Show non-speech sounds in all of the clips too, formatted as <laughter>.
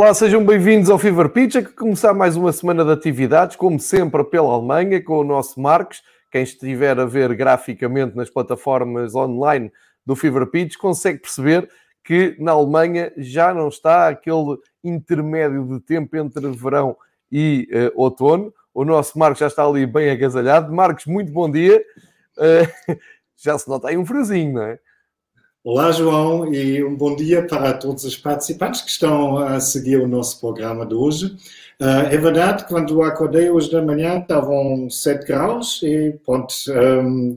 Olá, sejam bem-vindos ao Fever Pitch, a começar mais uma semana de atividades, como sempre pela Alemanha, com o nosso Marcos. Quem estiver a ver graficamente nas plataformas online do Fever Pitch consegue perceber que na Alemanha já não está aquele intermédio de tempo entre verão e uh, outono. O nosso Marcos já está ali bem agasalhado. Marcos, muito bom dia. Uh, <laughs> já se nota aí um friozinho, não é? Olá, João, e um bom dia para todos os participantes que estão a seguir o nosso programa de hoje. Uh, é verdade, quando acordei hoje da manhã estavam 7 graus e pronto, um,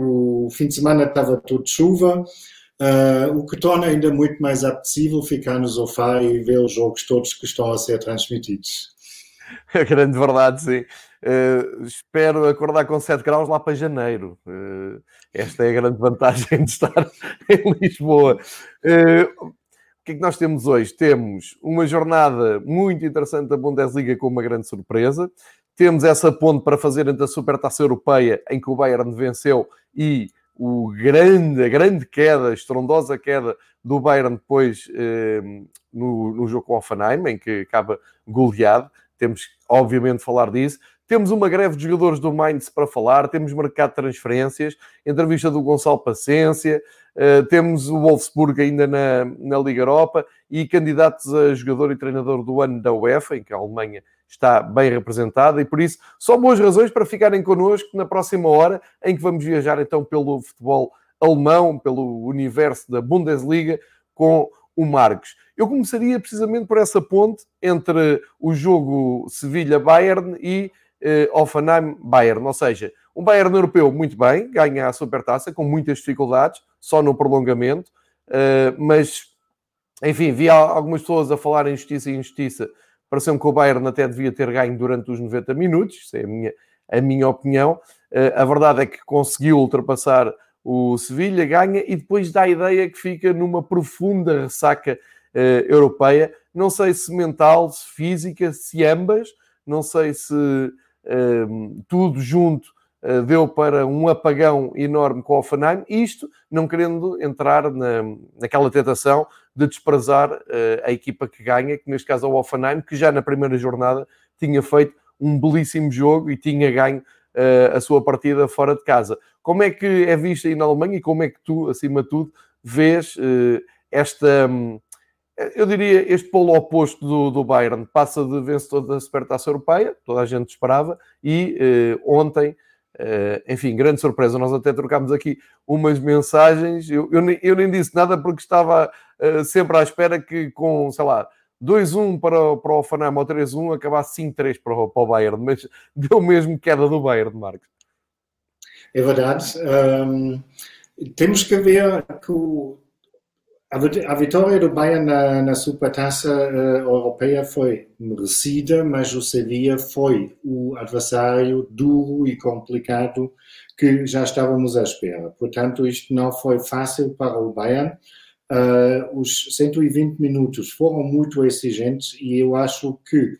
o fim de semana estava tudo chuva, uh, o que torna ainda muito mais apetecível ficar no sofá e ver os jogos todos que estão a ser transmitidos. É <laughs> grande verdade, sim. Uh, espero acordar com 7 graus lá para janeiro. Uh, esta é a grande vantagem <laughs> de estar em Lisboa. Uh, o que é que nós temos hoje? Temos uma jornada muito interessante da Bundesliga com uma grande surpresa. Temos essa ponte para fazer entre a Supertaça Europeia, em que o Bayern venceu, e o grande, a grande queda, estrondosa queda do Bayern depois no, no jogo com o Offenheim, em que acaba goleado. Temos, obviamente, falar disso. Temos uma greve de jogadores do Mainz para falar, temos mercado de transferências, entrevista do Gonçalo Paciência, uh, temos o Wolfsburg ainda na, na Liga Europa e candidatos a jogador e treinador do ano da UEFA, em que a Alemanha está bem representada, e por isso só boas razões para ficarem connosco na próxima hora, em que vamos viajar então pelo futebol alemão, pelo universo da Bundesliga, com o Marcos. Eu começaria precisamente por essa ponte entre o jogo Sevilha-Bayern e uh, Offenheim-Bayern. Ou seja, um Bayern europeu muito bem, ganha a supertaça com muitas dificuldades, só no prolongamento, uh, mas, enfim, vi algumas pessoas a falar em justiça e injustiça. Pareceu-me que o Bayern até devia ter ganho durante os 90 minutos, isso é a minha, a minha opinião. Uh, a verdade é que conseguiu ultrapassar o Sevilha, ganha e depois dá a ideia que fica numa profunda ressaca uh, europeia. Não sei se mental, se física, se ambas, não sei se tudo junto uh, deu para um apagão enorme com o Offenheim, isto não querendo entrar na, naquela tentação de desprezar uh, a equipa que ganha, que neste caso é o Offenheim, que já na primeira jornada tinha feito um belíssimo jogo e tinha ganho uh, a sua partida fora de casa. Como é que é vista aí na Alemanha e como é que tu, acima de tudo, vês esta... Eu diria, este polo oposto do, do Bayern passa de vencedor da Supertaça Europeia, toda a gente esperava, e eh, ontem, eh, enfim, grande surpresa, nós até trocámos aqui umas mensagens, eu, eu, nem, eu nem disse nada porque estava eh, sempre à espera que com, sei lá, 2-1 para, para o Fanam ou 3-1 acabasse 5-3 para, para o Bayern, mas <laughs> deu mesmo queda do Bayern, Marcos. É verdade. Um, temos que ver que o a vitória do Bayern na, na Supertaça uh, Europeia foi merecida, mas o Sevilla foi o adversário duro e complicado que já estávamos à espera. Portanto, isto não foi fácil para o Bayern. Uh, os 120 minutos foram muito exigentes e eu acho que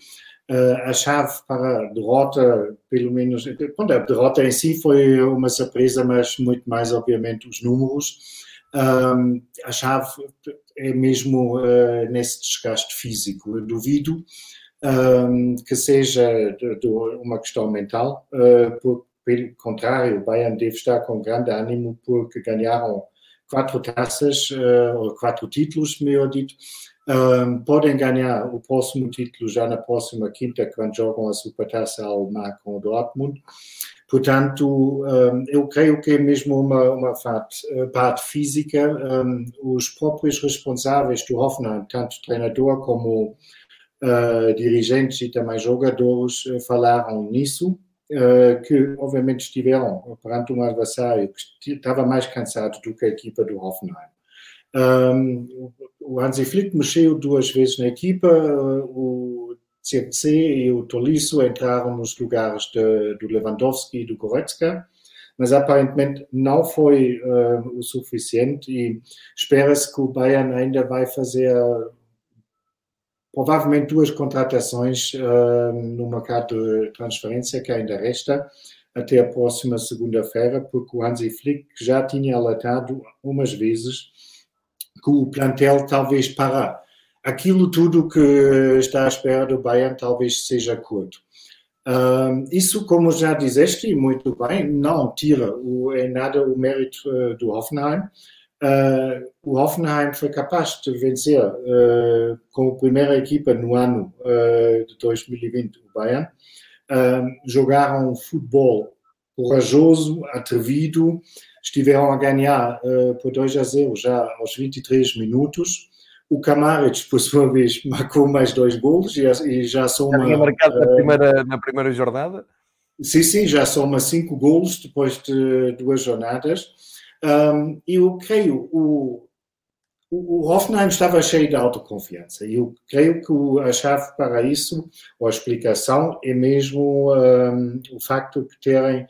uh, a chave para a derrota, pelo menos, a derrota em si foi uma surpresa, mas muito mais, obviamente, os números. Um, a chave é mesmo uh, nesse desgaste físico. Eu duvido um, que seja de, de uma questão mental, uh, por, pelo contrário, o Bayern deve estar com grande ânimo porque ganharam quatro taças, uh, ou quatro títulos, melhor dito. Um, podem ganhar o próximo título já na próxima quinta, quando jogam a Supertaça Alemã com o Dortmund. Portanto, um, eu creio que é mesmo uma, uma parte, parte física. Um, os próprios responsáveis do Hoffenheim, tanto treinador como uh, dirigentes e também jogadores, falaram nisso. Uh, que obviamente estiveram perante um adversário que estava mais cansado do que a equipa do Hoffenheim. Um, o Hansi Flick mexeu duas vezes na equipa, o CFC e o Tolisso entraram nos lugares de, do Lewandowski e do Goretzka, mas aparentemente não foi uh, o suficiente e espera-se que o Bayern ainda vai fazer provavelmente duas contratações uh, no mercado de transferência que ainda resta até a próxima segunda-feira, porque o Hansi Flick já tinha alertado umas vezes que o plantel talvez para aquilo tudo que está à espera do Bayern talvez seja curto. Isso, como já disseste, muito bem, não tira o, em nada o mérito uh, do Hoffenheim. Uh, o Hoffenheim foi capaz de vencer uh, com a primeira equipa no ano de 2020 o Bayern. jogaram futebol corajoso, atrevido, estiveram a ganhar por 2 a 0 já aos 23 minutos. O Camaric, por sua vez, marcou mais dois golos e, e já soma. Já tinha marcado na, primeira, na primeira jornada? Sim, sim, já soma cinco golos depois de duas jornadas. Um, eu creio, o, o Hoffenheim estava cheio de autoconfiança e eu creio que a chave para isso, ou a explicação, é mesmo um, o facto de terem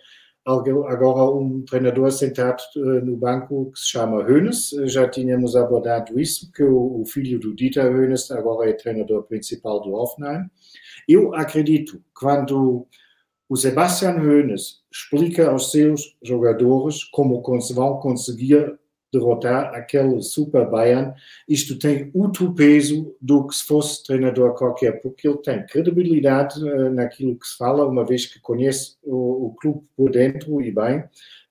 agora um treinador sentado eh, no banco que se chama Hönes. Já tínhamos abordado isso, que o filho do Dieter Hönes agora é treinador principal do Hoffenheim. Eu acredito quando o Sebastian Hönes explica aos seus jogadores como vão conseguir derrotar aquele Super Bayern, isto tem outro peso do que se fosse treinador qualquer, porque ele tem credibilidade uh, naquilo que se fala, uma vez que conhece o, o clube por dentro e bem.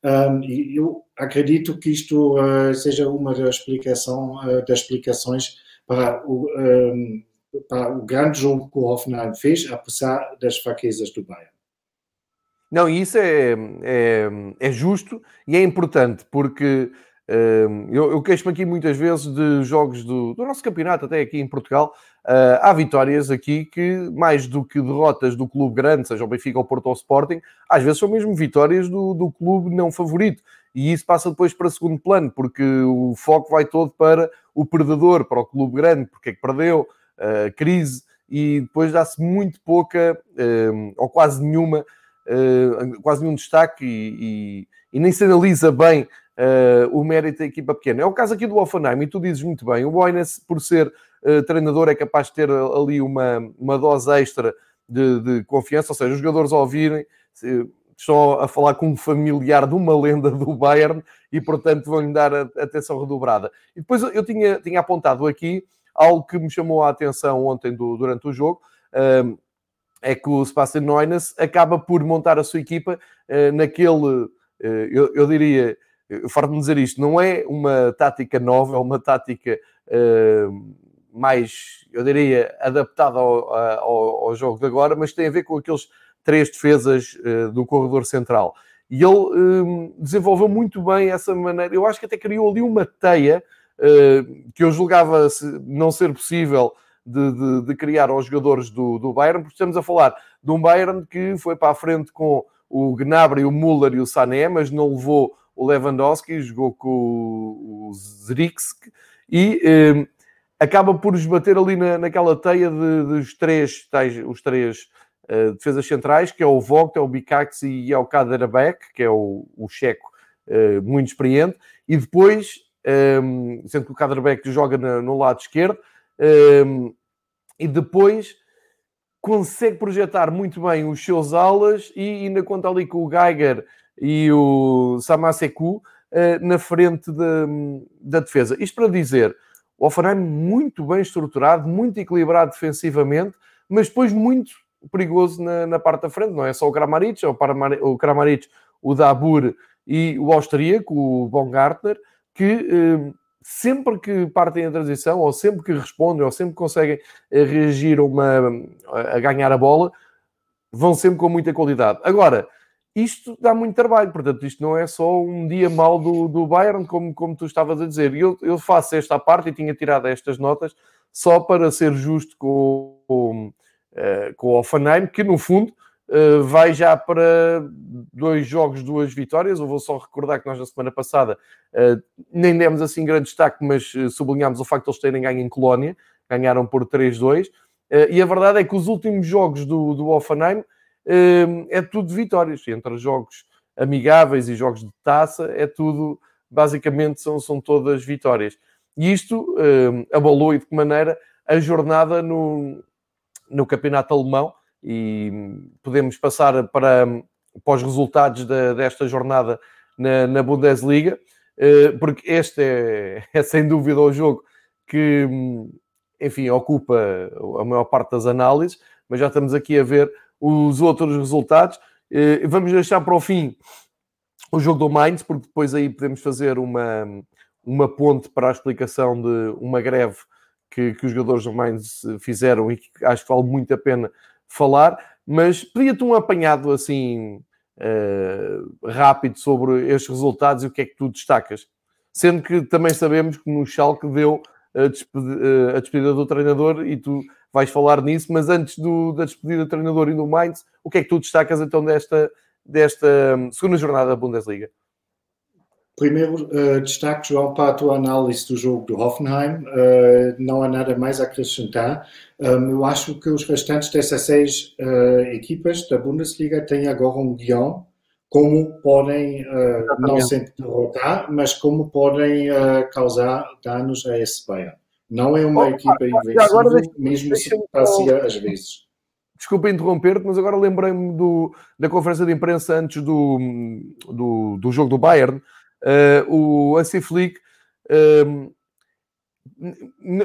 Um, e eu acredito que isto uh, seja uma das, explicação, uh, das explicações para o, um, para o grande jogo que o Hoffenheim fez, apesar das fraquezas do Bayern. Não, isso é, é, é justo e é importante, porque eu, eu queixo-me aqui muitas vezes de jogos do, do, nosso campeonato, até aqui em Portugal. Uh, há vitórias aqui que, mais do que derrotas do clube grande, seja o Benfica ou Porto ou Sporting, às vezes são mesmo vitórias do, do clube não favorito. E isso passa depois para segundo plano, porque o foco vai todo para o perdedor, para o clube grande, porque é que perdeu, uh, crise, e depois dá-se muito pouca, uh, ou quase nenhuma, quase nenhum destaque, e, e, e nem se analisa bem uh, o mérito da equipa pequena. É o caso aqui do Offenheim, e tu dizes muito bem, o Boynes, por ser uh, treinador, é capaz de ter ali uma, uma dose extra de, de confiança, ou seja, os jogadores ouvirem estão a falar com um familiar de uma lenda do Bayern e, portanto, vão-lhe dar atenção redobrada. E depois eu tinha, tinha apontado aqui algo que me chamou a atenção ontem do, durante o jogo, é que o Sebastian Neunes acaba por montar a sua equipa uh, naquele, uh, eu, eu, diria, eu farto-me dizer isto, não é uma tática nova, é uma tática uh, mais, eu diria, adaptada ao, ao, ao, jogo de agora, mas tem a ver com aqueles três defesas uh, do corredor central. E ele uh, desenvolveu muito bem essa maneira. Eu acho que até criou ali uma teia que eu julgava não ser possível de, de, de, criar aos jogadores do, do Bayern, porque estamos a falar de um Bayern que foi para a frente com o Gnabry, o Müller e o Sané, mas não levou o Lewandowski, jogou com o, o e eh, acaba por esbater ali na, naquela teia de, dos três, tais, os três uh, defesas centrais, que é o Vogt, é o Bikax e é o Kaderbeck, que é o, o checo uh, muito experiente, e depois, sendo que o Kaderbeck joga na, no lado esquerdo, e depois consegue projetar muito bem os seus alas e ainda conta ali com o Geiger e o Samaseku eh, na frente da, da defesa. Isto para dizer, o Offenheim muito bem estruturado, muito equilibrado defensivamente, mas depois muito perigoso na, na parte da frente. Não é só o Kramaric, é o, Kramaric, o Dabur e o austríaco, o Baumgartner, que eh, sempre que partem a transição, ou sempre que respondem, ou sempre que conseguem eh, reagir a, uma, a ganhar a bola, vão sempre com muita qualidade. Agora, isto dá muito trabalho, portanto, isto não é só um dia mau do, do Bayern, como, como tu estavas a dizer. Eu, eu faço esta parte e tinha tirado estas notas só para ser justo com, com, uh, com o Offenheim, que no fundo uh, vai já para dois jogos, duas vitórias. Eu vou só recordar que nós na semana passada uh, nem demos assim grande destaque, mas sublinhámos o facto de eles terem ganho em Colónia, ganharam por 3-2. e a verdade é que os últimos jogos do, do Offenheim é tudo vitórias, entre jogos amigáveis e jogos de taça, é tudo, basicamente, são, são todas vitórias. E isto abalou e de que maneira? A jornada no, no campeonato alemão. E podemos passar para, para os resultados da, desta jornada na, na Bundesliga, porque este é, <laughs> é, sem dúvida o jogo que, enfim, ocupa a maior parte das análises, mas já estamos aqui a ver os outros resultados. Uh, vamos deixar para o fim o jogo do Mainz, porque depois aí podemos fazer uma, uma ponte para a explicação de uma greve que, que os jogadores do Mainz fizeram e que acho que vale muito a pena falar, mas pedia-te um apanhado assim uh, rápido sobre estes resultados e o que é que tu destacas. Sendo que também sabemos que no Schalke deu a despedida, eh, a despedida do treinador e tu vais falar nisso, mas antes do, da despedida do treinador e do Mainz, o que é que tu destacas então desta, desta hum, segunda jornada da Bundesliga? Primeiro, uh, destaque, João, para a tua análise do jogo do Hoffenheim. Uh, não há nada mais a acrescentar. Um, eu acho que os restantes dessas seis uh, equipas da Bundesliga têm agora um guião como podem não sempre derrotar, mas como podem causar danos a esse Bayern. Não é uma oh, equipa invencível, agora mesmo se parecia às vezes. Desculpa interromper-te, mas agora lembrei-me da conferência de imprensa antes do, do, do jogo do Bayern, Uh, o Hansi Flick, uh,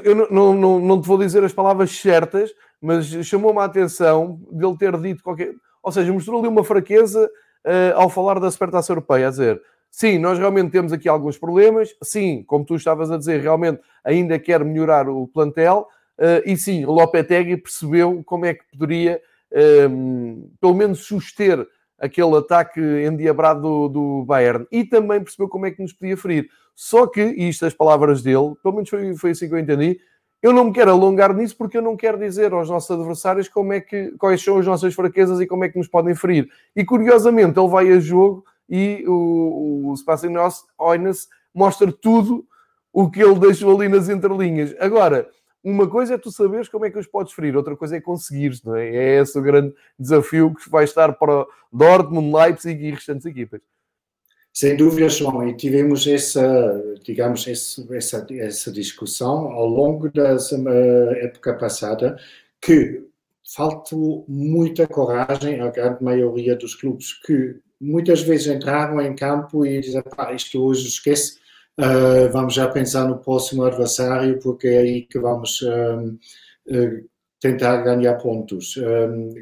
eu não, não, não te vou dizer as palavras certas, mas chamou-me a atenção dele ter dito qualquer. Ou seja, mostrou ali uma fraqueza uh, ao falar da Supertaça Europeia, a dizer. Sim, nós realmente temos aqui alguns problemas. Sim, como tu estavas a dizer, realmente ainda quer melhorar o plantel. Uh, e sim, o Lopetegui percebeu como é que poderia, um, pelo menos, suster aquele ataque endiabrado do, do Bayern e também percebeu como é que nos podia ferir. Só que, e isto as palavras dele, pelo menos foi, foi assim que eu entendi, eu não me quero alongar nisso porque eu não quero dizer aos nossos adversários como é que, quais são as nossas fraquezas e como é que nos podem ferir. E curiosamente, ele vai a jogo e o, o Sebastian Oines mostra tudo o que ele deixou ali nas entrelinhas. Agora, uma coisa é tu saberes como é que os podes ferir, outra coisa é conseguires, não é? É esse o grande desafio que vai estar para Dortmund, Leipzig e restantes equipas. Sem dúvida, João, e tivemos essa, digamos, essa, essa discussão ao longo da época passada, que faltou muita coragem à grande maioria dos clubes que muitas vezes entravam em campo e diziam, pá, isto hoje esquece, Uh, vamos já pensar no próximo adversário, porque é aí que vamos uh, tentar ganhar pontos.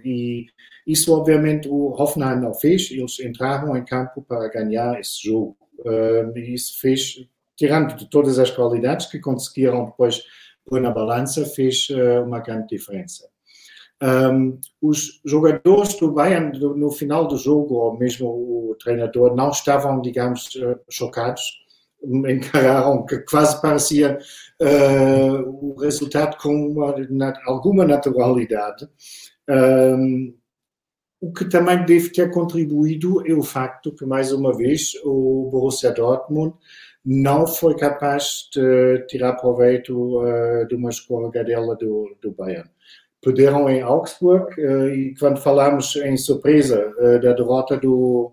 e isso, obviamente, o Hoffenheim não fez, eles entraram em campo para ganhar esse jogo. e isso fez, tirando de todas as qualidades que conseguiram depois pôr na balança, fez uh, uma grande diferença. Um, os jogadores do Bayern, no final do jogo, ou mesmo o treinador, não estavam, digamos, chocados encararam que quase parecia uh, o resultado com uma, alguma naturalidade. Um, o que também deve ter contribuído é o facto que, mais uma vez, o Borussia Dortmund não foi capaz de tirar proveito uh, de uma escorregadela do, do Bayern. Perderam em Augsburg uh, e quando falamos em surpresa da derrota do,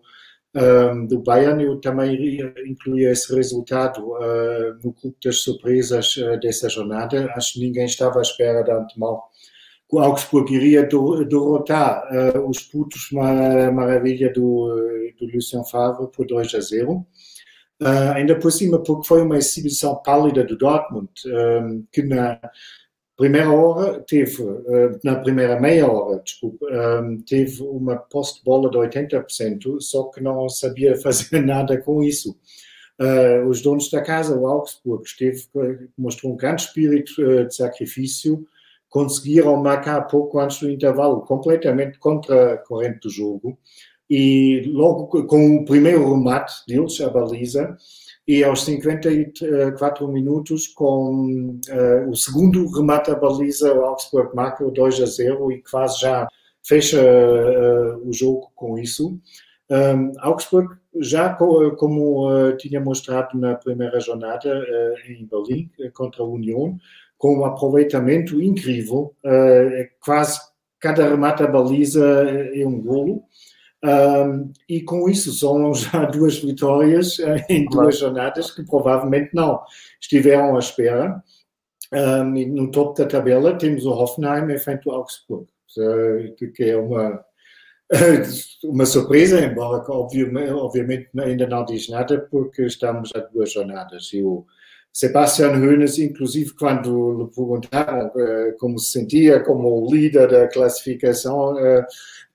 do Bayern, eu também incluí esse resultado uh, no grupo das surpresas uh, dessa jornada. Acho que ninguém estava à espera de antemão. O Augsburg iria derrotar uh, os putos maravilha do, do Lucien Favre por 2 a 0. ainda por cima, porque foi uma exibição pálida do Dortmund, que na, primeira hora teve, eh, na primeira meia hora, desculpa, ehm, teve uma posse de bola de 80%, só que não sabia <laughs> fazer nada com isso. Eh, os donos da casa, o Augsburg, esteve, mostrou um grande espírito eh, de sacrifício, conseguiram marcar pouco antes do intervalo, completamente contra a corrente do jogo. e logo com o primeiro remate deles, a baliza, e aos 54 minutos, com uh, o segundo remate baliza, o Augsburg marca o 2 a 0 e quase já fecha uh, o jogo com isso. Um, Augsburg, já co como uh, tinha mostrado na primeira jornada em Berlim contra a União, com um aproveitamento incrível, é quase cada remate baliza é um golo. Um, e com isso são já <laughs> duas vitórias eh, em duas jornadas que provavelmente não estiveram à espera. Um, e no topo da tabela temos o Hoffenheim em frente ao Augsburg, que é uma, <laughs> uma surpresa, embora obviamente, ainda não diz nada, porque estamos a duas jornadas. E o Sebastian Hoeneß, inclusive, quando lhe perguntaram uh, como se sentia como líder da classificação,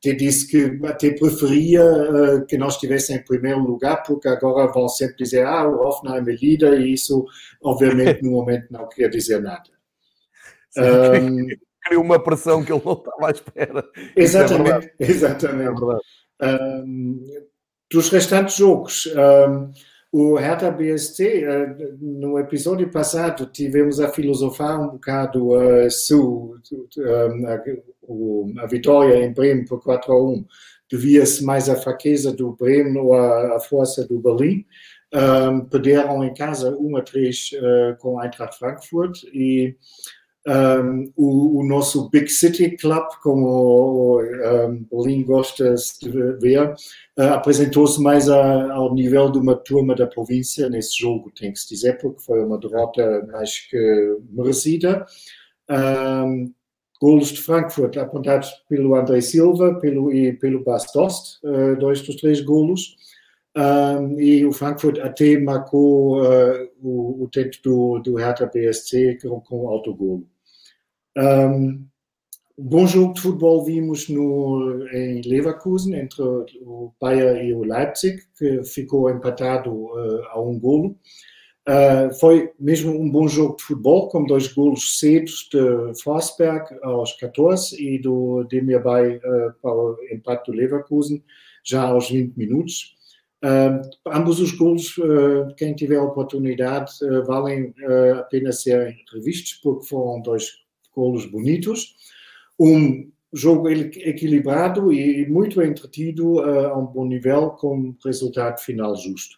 te disse que até preferia uh, que nós estivéssemos em primeiro lugar, porque agora vão sempre dizer, ah, o Hoffenheim é líder, e isso, obviamente, no momento não quer dizer nada. Um, Criou uma pressão que ele não estava à espera. É exatamente, é exatamente. É um, dos restantes jogos, um, o Hertha BST, uh, no episódio passado, tivemos a filosofar um bocado uh, sobre a, a, vitória em Bremen por 4 a 1 devia-se mais à fraqueza do Bremen ou à, força do Berlim. Um, perderam em casa 1 a 3 uh, com a Eintracht Frankfurt e um, o, o, nosso Big City Club, como o, um, Berlim gosta de ver, uh, apresentou-se mais a, ao nível de uma turma da província nesse jogo, tem que se dizer, porque foi uma derrota mais que merecida. Um, golos de Frankfurt apontados pelo André Silva pelo, e pelo Bas Dost, uh, dois dos três golos. Um, e o Frankfurt até marcou uh, o, o tento do, do Hertha BSC com, com autogolo. Um, bom jogo de futebol vimos no, em Leverkusen entre o Bayern e o Leipzig, que ficou empatado uh, a um golo. Uh, foi mesmo um bom jogo de futebol, com dois golos cedos de Forsberg aos 14 e do Demirbay uh, para o empate do Leverkusen já aos 20 minutos. Uh, ambos os golos, quem tiver oportunidade, valem a pena serem revistos, porque foram dois golos bonitos, um jogo equilibrado e muito entretido uh, a um bom nível, com resultado final justo.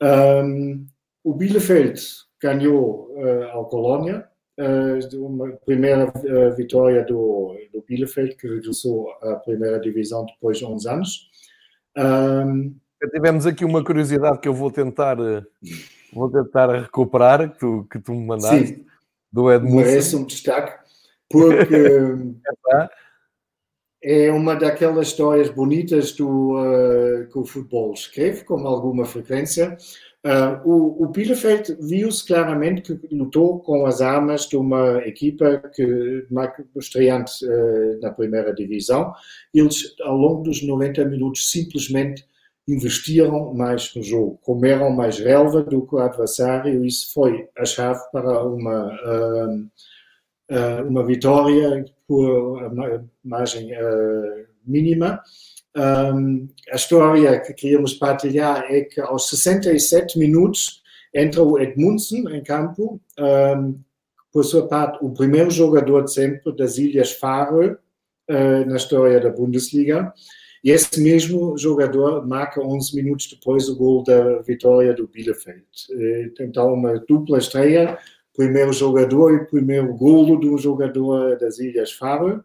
Um, o Bielefeld ganhou uh, ao Colônia, uh, uma primeira vitória do, do Bielefeld, que regressou à primeira divisão depois de 11 anos. Um, Tivemos aqui uma curiosidade que eu vou tentar, vou tentar recuperar, que tu, que tu me mandaste. Sim do Edmundo. Merece um destaque, porque <laughs> é uma daquelas histórias bonitas do, uh, que o futebol escreve, com alguma frequência. Uh, o, o Bielefeld viu-se claramente que lutou com as armas de uma equipa que estreante uh, na primeira divisão. Eles, ao longo dos 90 minutos, simplesmente investiram mais no jogo, comeram mais relva do que o adversário, isso foi a chave para uma, uh, uh, uma vitória por margem uh, mínima. A história que queríamos partilhar é que aos 67 minutos entra o Edmundsen em campo, por sua parte, o primeiro jogador de sempre das Ilhas Faroe na história da Bundesliga. E esse mesmo jogador marca 11 minutos depois o gol da vitória do Bielefeld. Eh, então, uma dupla estreia, primeiro jogador e primeiro golo um jogador das Ilhas Faroe,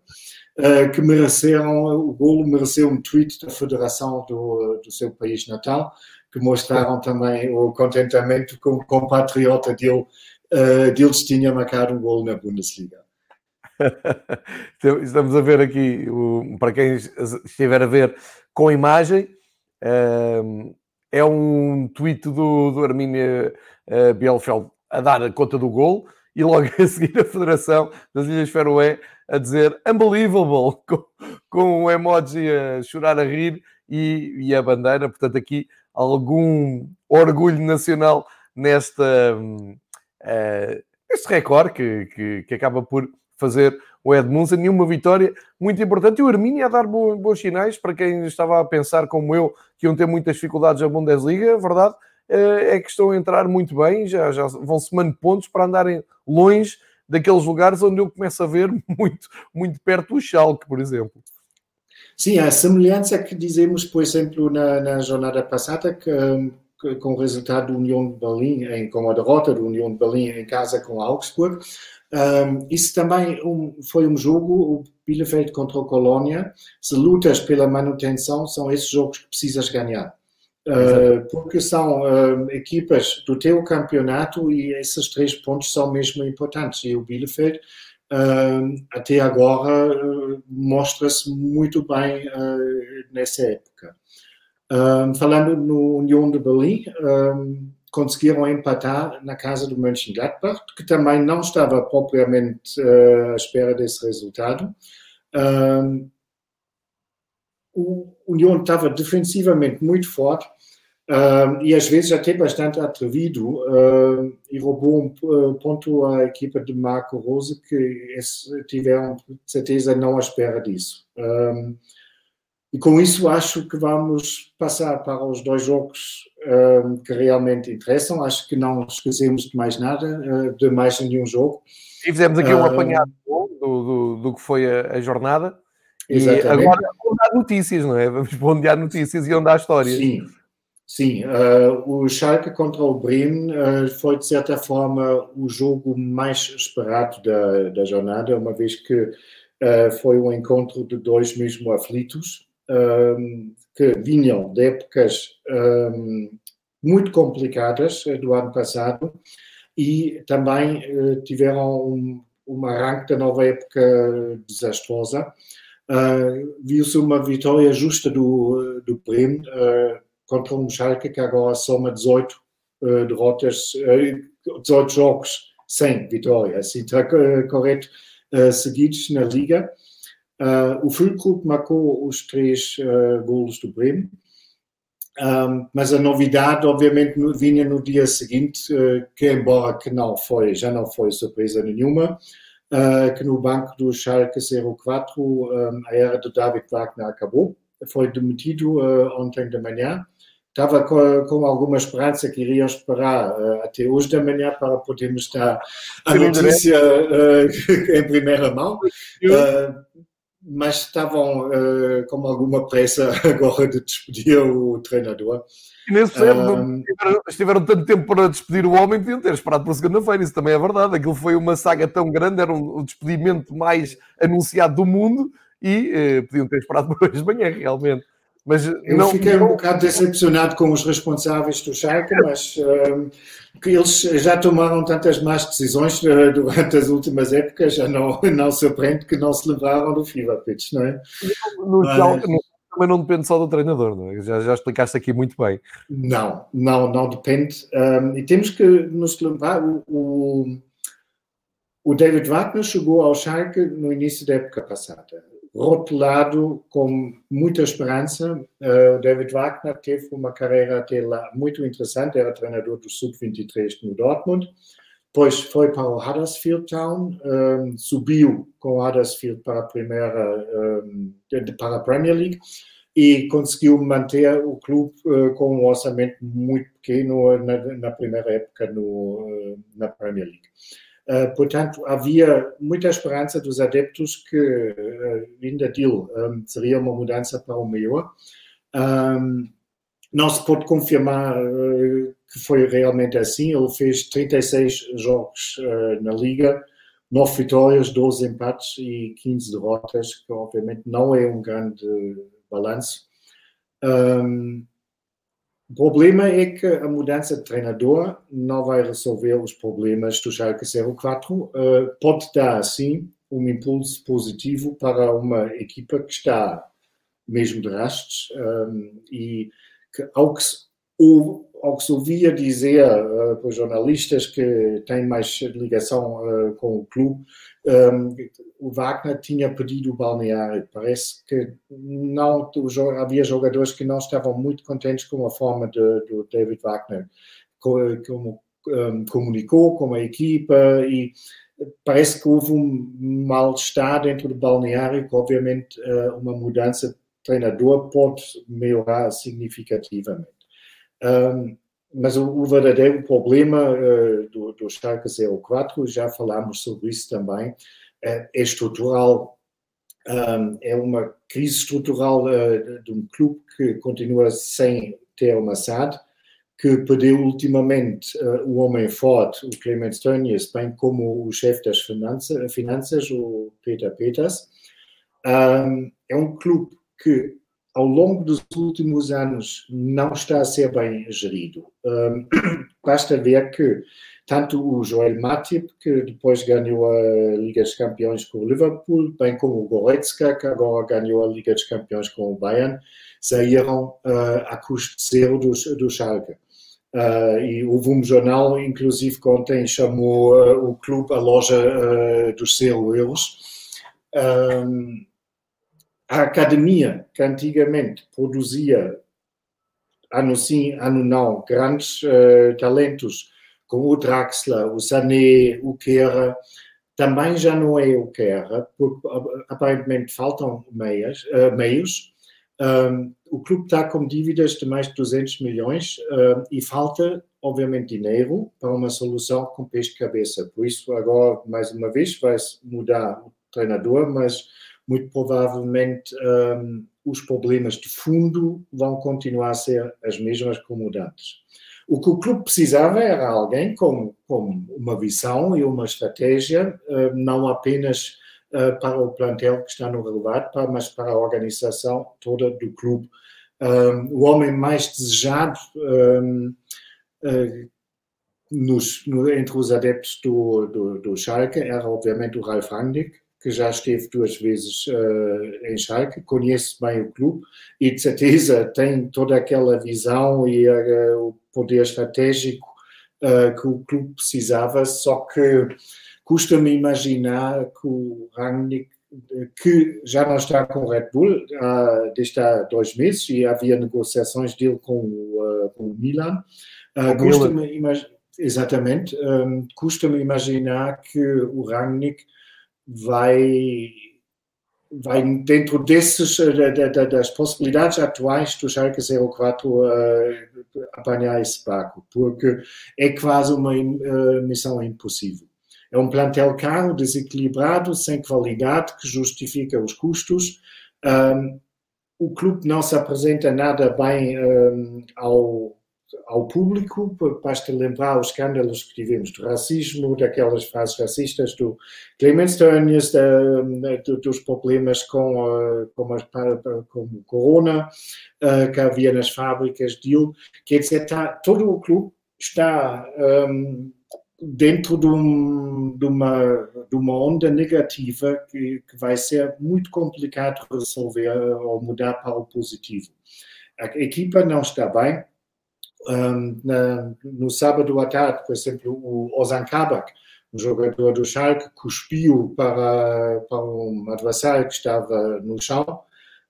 eh, que mereceram, o golo mereceu um tweet da federação do, do seu país natal, que mostraram também o contentamento com o compatriota dele, uh, deles tinha marcado um gol na Bundesliga. <laughs> Estamos a ver aqui, para quem estiver a ver com imagem, ehm, é um tweet do, do Arminia eh, Bielfeld a dar conta do gol e logo <laughs> a seguir a Federação das Ilhas Feroé a dizer unbelievable, <laughs> com, com um emoji a chorar a rir e, e, a bandeira. Portanto, aqui algum orgulho nacional nesta, uh, este recorde que, que, que acaba por fazer o Edmundson, e uma vitória muito importante. E o Arminia a dar bons, bons sinais para quem estava a pensar, como eu, que iam ter muitas dificuldades na Bundesliga. A verdade é que estão a entrar muito bem, já, já vão somando pontos para andarem longe daqueles lugares onde eu começo a ver <laughs> muito, muito perto do Schalke, por exemplo. Sim, a semelhança que dizemos, por exemplo, na, na jornada passada, que, que, com o resultado do União de Berlim, em, com a derrota do União de Berlim em casa com Augsburg, um, isso também um, foi um jogo, o Bielefeld contra o Colônia. Se lutas pela manutenção, são esses jogos que precisas ganhar. Uh, porque são uh, equipas do teu campeonato e esses três pontos são mesmo importantes. E o Bielefeld, uh, até agora, mostra-se muito bem nessa época. falando no União de Berlim, conseguiram empatar na casa do Mönchengladbach, que também não estava propriamente à espera desse resultado. o União estava defensivamente muito forte, Uh, e às vezes até bastante atrevido uh, e roubou um uh, ponto à equipa de Marco Rose que tiveram certeza não à espera disso. e com isso acho que vamos passar para os dois jogos que realmente interessam. Acho que não esquecemos de mais nada, de mais nenhum jogo. E fizemos aqui um apanhado do, do, do, que foi a, a jornada. Exatamente. E agora vamos dar notícias, não é? Vamos bondear notícias e onde há histórias. Sim. Sim, uh, o Schalke contra o Bremen uh, foi, de certa forma, o jogo mais esperado da, da jornada, uma vez que uh, foi um encontro de dois mesmo aflitos, que vinham de épocas um, muito complicadas do ano passado e também tiveram um, um arranque da nova época desastrosa. Viu-se uma vitória justa do, do Bremen, contra um Schalke que agora soma 18 uh, derrotas, uh, 18 jogos sem vitória, assim está correto, uh, seguidos na Liga. Uh, o Füllkrug marcou os três uh, golos do Bremen, um, mas a novidade, obviamente, vinha no dia seguinte, uh, que embora que não foi, já não foi surpresa nenhuma, uh, que no banco do Schalke 04 um, a era do David Wagner acabou, foi demitido ontem de manhã, estava com, com, alguma esperança que iriam esperar até hoje da manhã para podermos dar a notícia <laughs> em primeira mão, mas estavam com alguma pressa <laughs> agora de despedir o treinador. E nem se um, estiveram, estiveram tanto tempo para despedir o homem, podiam ter esperado para segunda-feira, isso também é verdade. Aquilo foi uma saga tão grande, era um, o despedimento mais anunciado do mundo e podiam ter esperado <laughs> para hoje de manhã, realmente. Mas eu não, fiquei um bocado decepcionado com os responsáveis do Schalke, mas uh, que eles já tomaram tantas más decisões uh, durante as últimas épocas, já não, <laughs> não surpreende que não se livraram do FIFA Pitch, não é? No, Schalke também não depende só do treinador, não é? Já, já explicaste aqui muito bem. Não, não, não depende. Um, e temos que nos lembrar, o, o, o David Wagner chegou ao Schalke no início da época passada rotulado com muita esperança. Uh, David Wagner teve uma carreira até lá muito interessante, era treinador do Sub-23 no Dortmund, depois foi para o Huddersfield Town, um, eh, subiu com o Huddersfield para a primeira, um, eh, para a Premier League e conseguiu manter o clube uh, com um orçamento muito pequeno na, na primeira época no, uh, na Premier League. Uh, portanto, havia muita esperança dos adeptos que, uh, vinda dele, um, seria uma mudança para o melhor. Um, não se pode confirmar uh, que foi realmente assim. Ele fez 36 jogos uh, na Liga, 9 vitórias, 12 empates e 15 derrotas, que obviamente não é um grande balanço. Um, o problema é que a mudança de treinador não vai resolver os problemas do Schalke 04. Uh, pode dar, sim, um impulso positivo para uma equipa que está mesmo de rastos um, e que, ao que, se, ao que se ouvia dizer uh, por jornalistas que têm mais ligação uh, com o clube, um, o Wagner tinha pedido o balneário. Parece que não havia jogadores que não estavam muito contentes com a forma do David Wagner como um, comunicou com a equipa e parece que houve um mal-estar dentro do balneário, que obviamente uma mudança de treinador pode melhorar significativamente. Um, mas o, o, verdadeiro problema uh, do, do Schalke 04, já falámos sobre isso também, uh, é estrutural. Um, é uma crise estrutural uh, de um clube que continua sem ter uma SAD, que perdeu ultimamente o homem forte, o Clemens Tönnies, bem como o chefe das finanças, finanças o Peter Peters. Um, é um clube que ao longo dos últimos anos não está a ser bem gerido. Um, <clears throat> basta ver que tanto o Joel Matip, que depois ganhou a Liga dos Campeões com o Liverpool, bem como o Goretzka, que agora ganhou a Liga dos Campeões com o Bayern, saíram uh, a custo zero do, do Schalke. Uh, e houve um jornal, inclusive, que ontem chamou uh, o clube a loja dos zero euros. Um, a academia, que antigamente produzia, ano sim, ano não, grandes uh, talentos, como o Draxler, o Sané, o Kera, também já não é o que era, porque aparentemente faltam meias, uh, meios. O clube está com dívidas de mais de 200 milhões e falta, obviamente, dinheiro para uma solução com peixe de cabeça. Por isso, agora, mais uma vez, vai-se mudar o treinador, mas muito provavelmente um, os problemas de fundo vão continuar a ser as mesmas como antes. O que o clube precisava era alguém com, com uma visão e uma estratégia, uh, não apenas uh, para o plantel que está no relevado, mas para a organização toda do clube. Um, o homem mais desejado um, uh, nos, no, entre os adeptos do, do, do Schalke era, obviamente, o Ralf Rangnick, que já esteve duas vezes uh, em Schalke, conhece bem o clube e de certeza tem toda aquela visão e uh, o poder estratégico uh, que o clube precisava, só que custa-me imaginar que o Rangnick que já não está com o Red Bull uh, desde há dois meses e havia negociações dele com, com o Milan. Custa-me exatamente, um, custa-me imaginar que o Rangnick vai, vai dentro desses, das possibilidades atuais do Schalke 04 uh, apanhar esse barco, porque é quase uma uh, missão impossível. É um plantel caro, desequilibrado, sem qualidade, que justifica os custos. Um, o clube não se apresenta nada bem um, ao, ao público, basta lembrar os escândalos que tivemos do racismo, daquelas frases racistas do Clemens Tönnies, dos problemas com, com, a, com o corona que havia nas fábricas dele. Quer dizer, tá, todo o clube está um, dentro de, um, de, uma, de uma onda negativa que, que vai ser muito complicado resolver ou mudar para o positivo. A equipa não está bem, um, na, no sábado à tarde, por exemplo, o Ozan Kabak, um jogador do Schalke, cuspiu para, para um adversário que estava no chão,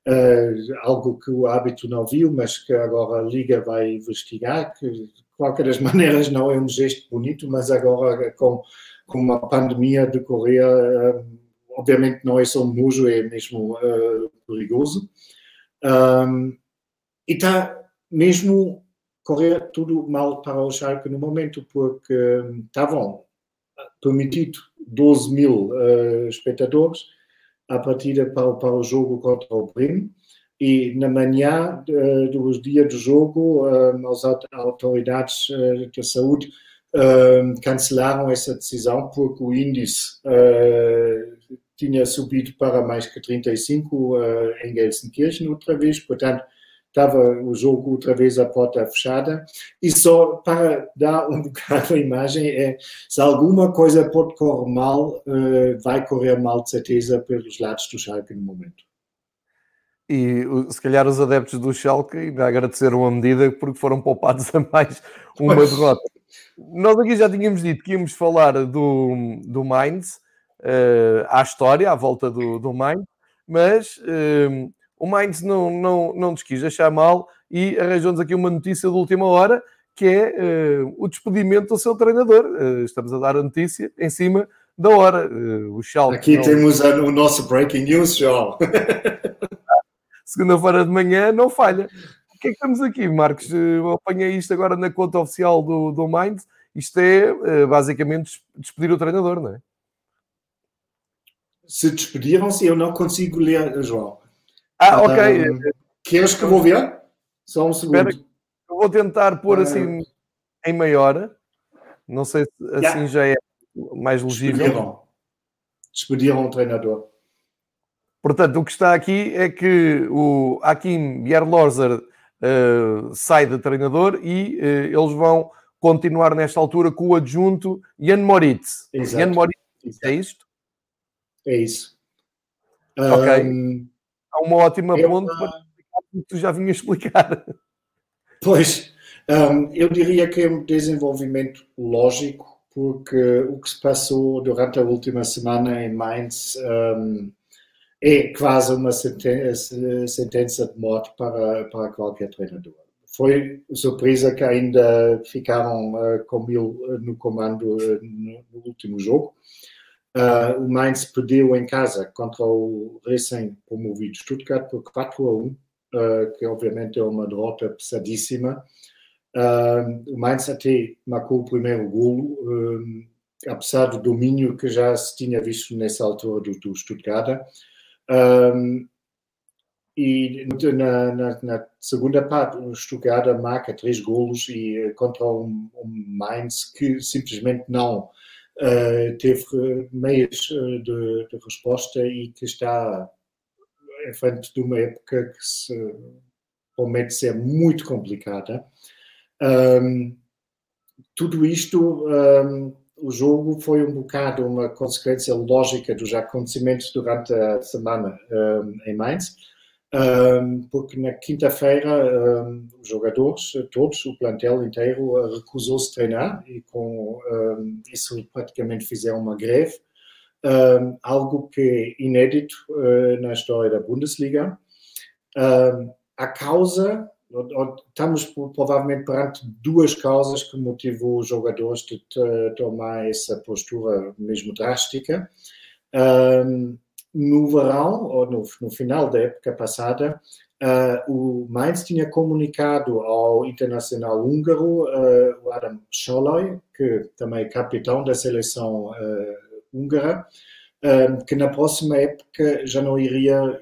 uh, algo que o hábito não viu, mas que agora a Liga vai investigar, que de qualquer das <laughs> maneiras não é um gesto bonito, mas agora com, com uma pandemia a decorrer, uh, obviamente não é só um nojo, é mesmo uh, perigoso. Um, e está mesmo correr tudo mal para o Schalke no momento, porque estavam permitido 12 mil uh, espectadores a partida para, para o jogo contra o Bremen. E na manhã uh, do dia do jogo uh, as autoridades uh, de saúde cancelaram essa decisão porque o índice tinha subido para mais que 35 em Gelsenkirchen outra vez, portanto estava o jogo outra vez a porta fechada. E só para dar um <laughs> bocado a imagem, é, se alguma coisa pode correr mal, uh, vai correr mal de certeza pelos lados do Schalke no momento. E se calhar os adeptos do Schalke ainda agradeceram a medida porque foram poupados a mais uma derrota. Nós aqui já tínhamos dito que íamos falar do, do Mainz, uh, à história, à volta do, do Mainz, mas uh, o Mainz não, não, não nos quis achar mal e arranjou-nos aqui uma notícia de última hora que é uh, o despedimento do seu treinador. Uh, estamos a dar a notícia em cima da hora. Uh, o Schalke Aqui não... temos a, o nosso breaking news, João. <laughs> Segunda-feira de manhã não falha. O que é que temos aqui, Marcos? Eu apanhei isto agora na conta oficial do, do Mind. Isto é basicamente despedir o treinador, não é? Se despediram-se, eu não consigo ler, João. Ah, ok. Um, queres que eu vou ver? Só um segundo. Espera, eu vou tentar pôr assim em maior. Não sei se assim yeah. já é mais legível. Despediram. Despediram o treinador. Portanto, o que está aqui é que o Hakim Bierlorzer uh, sai de treinador e uh, eles vão continuar nesta altura com o adjunto Jan Moritz. Exato. Jan Moritz, é isto? É isso. Ok. Um, Há uma ótima ponte para explicar o que tu já vinhas explicar. <laughs> Pois, um, eu diria que é um desenvolvimento lógico, porque o que se passou durante a última semana em Mainz um, é quase uma sentença, de morte para, para qualquer treinador. Foi surpresa que ainda ficaram uh, com mil no comando uh, no, no, último jogo. Uh, o Mainz perdeu em casa contra o recém-promovido Stuttgart por 4 a 1, que obviamente é uma derrota pesadíssima. o Mainz até marcou o primeiro golo, apesar do domínio que já se tinha visto nessa altura do, do Stuttgart. E na, na, na, segunda parte, o Stuttgart marca três golos e contra um, um Mainz que simplesmente não uh, teve meios eh, de, de, resposta e que está em frente de uma época que se promete ser muito complicada. Um, tudo isto um, o jogo foi um bocado uma consequência lógica dos acontecimentos durante a semana um, em Mainz, porque na quinta-feira os jogadores, todos, o plantel inteiro, recusou-se treinar e com isso praticamente fizeram uma greve, algo que é inédito uh, na história da Bundesliga. a causa estamos provavelmente perante duas causas que motivou os jogadores de tomar essa postura mesmo drástica. No verão, ou no, no, final da época passada, uh, o Mainz tinha comunicado ao internacional húngaro, uh, Adam Scholloy, que também é capitão da seleção uh, húngara, que na próxima época já não iria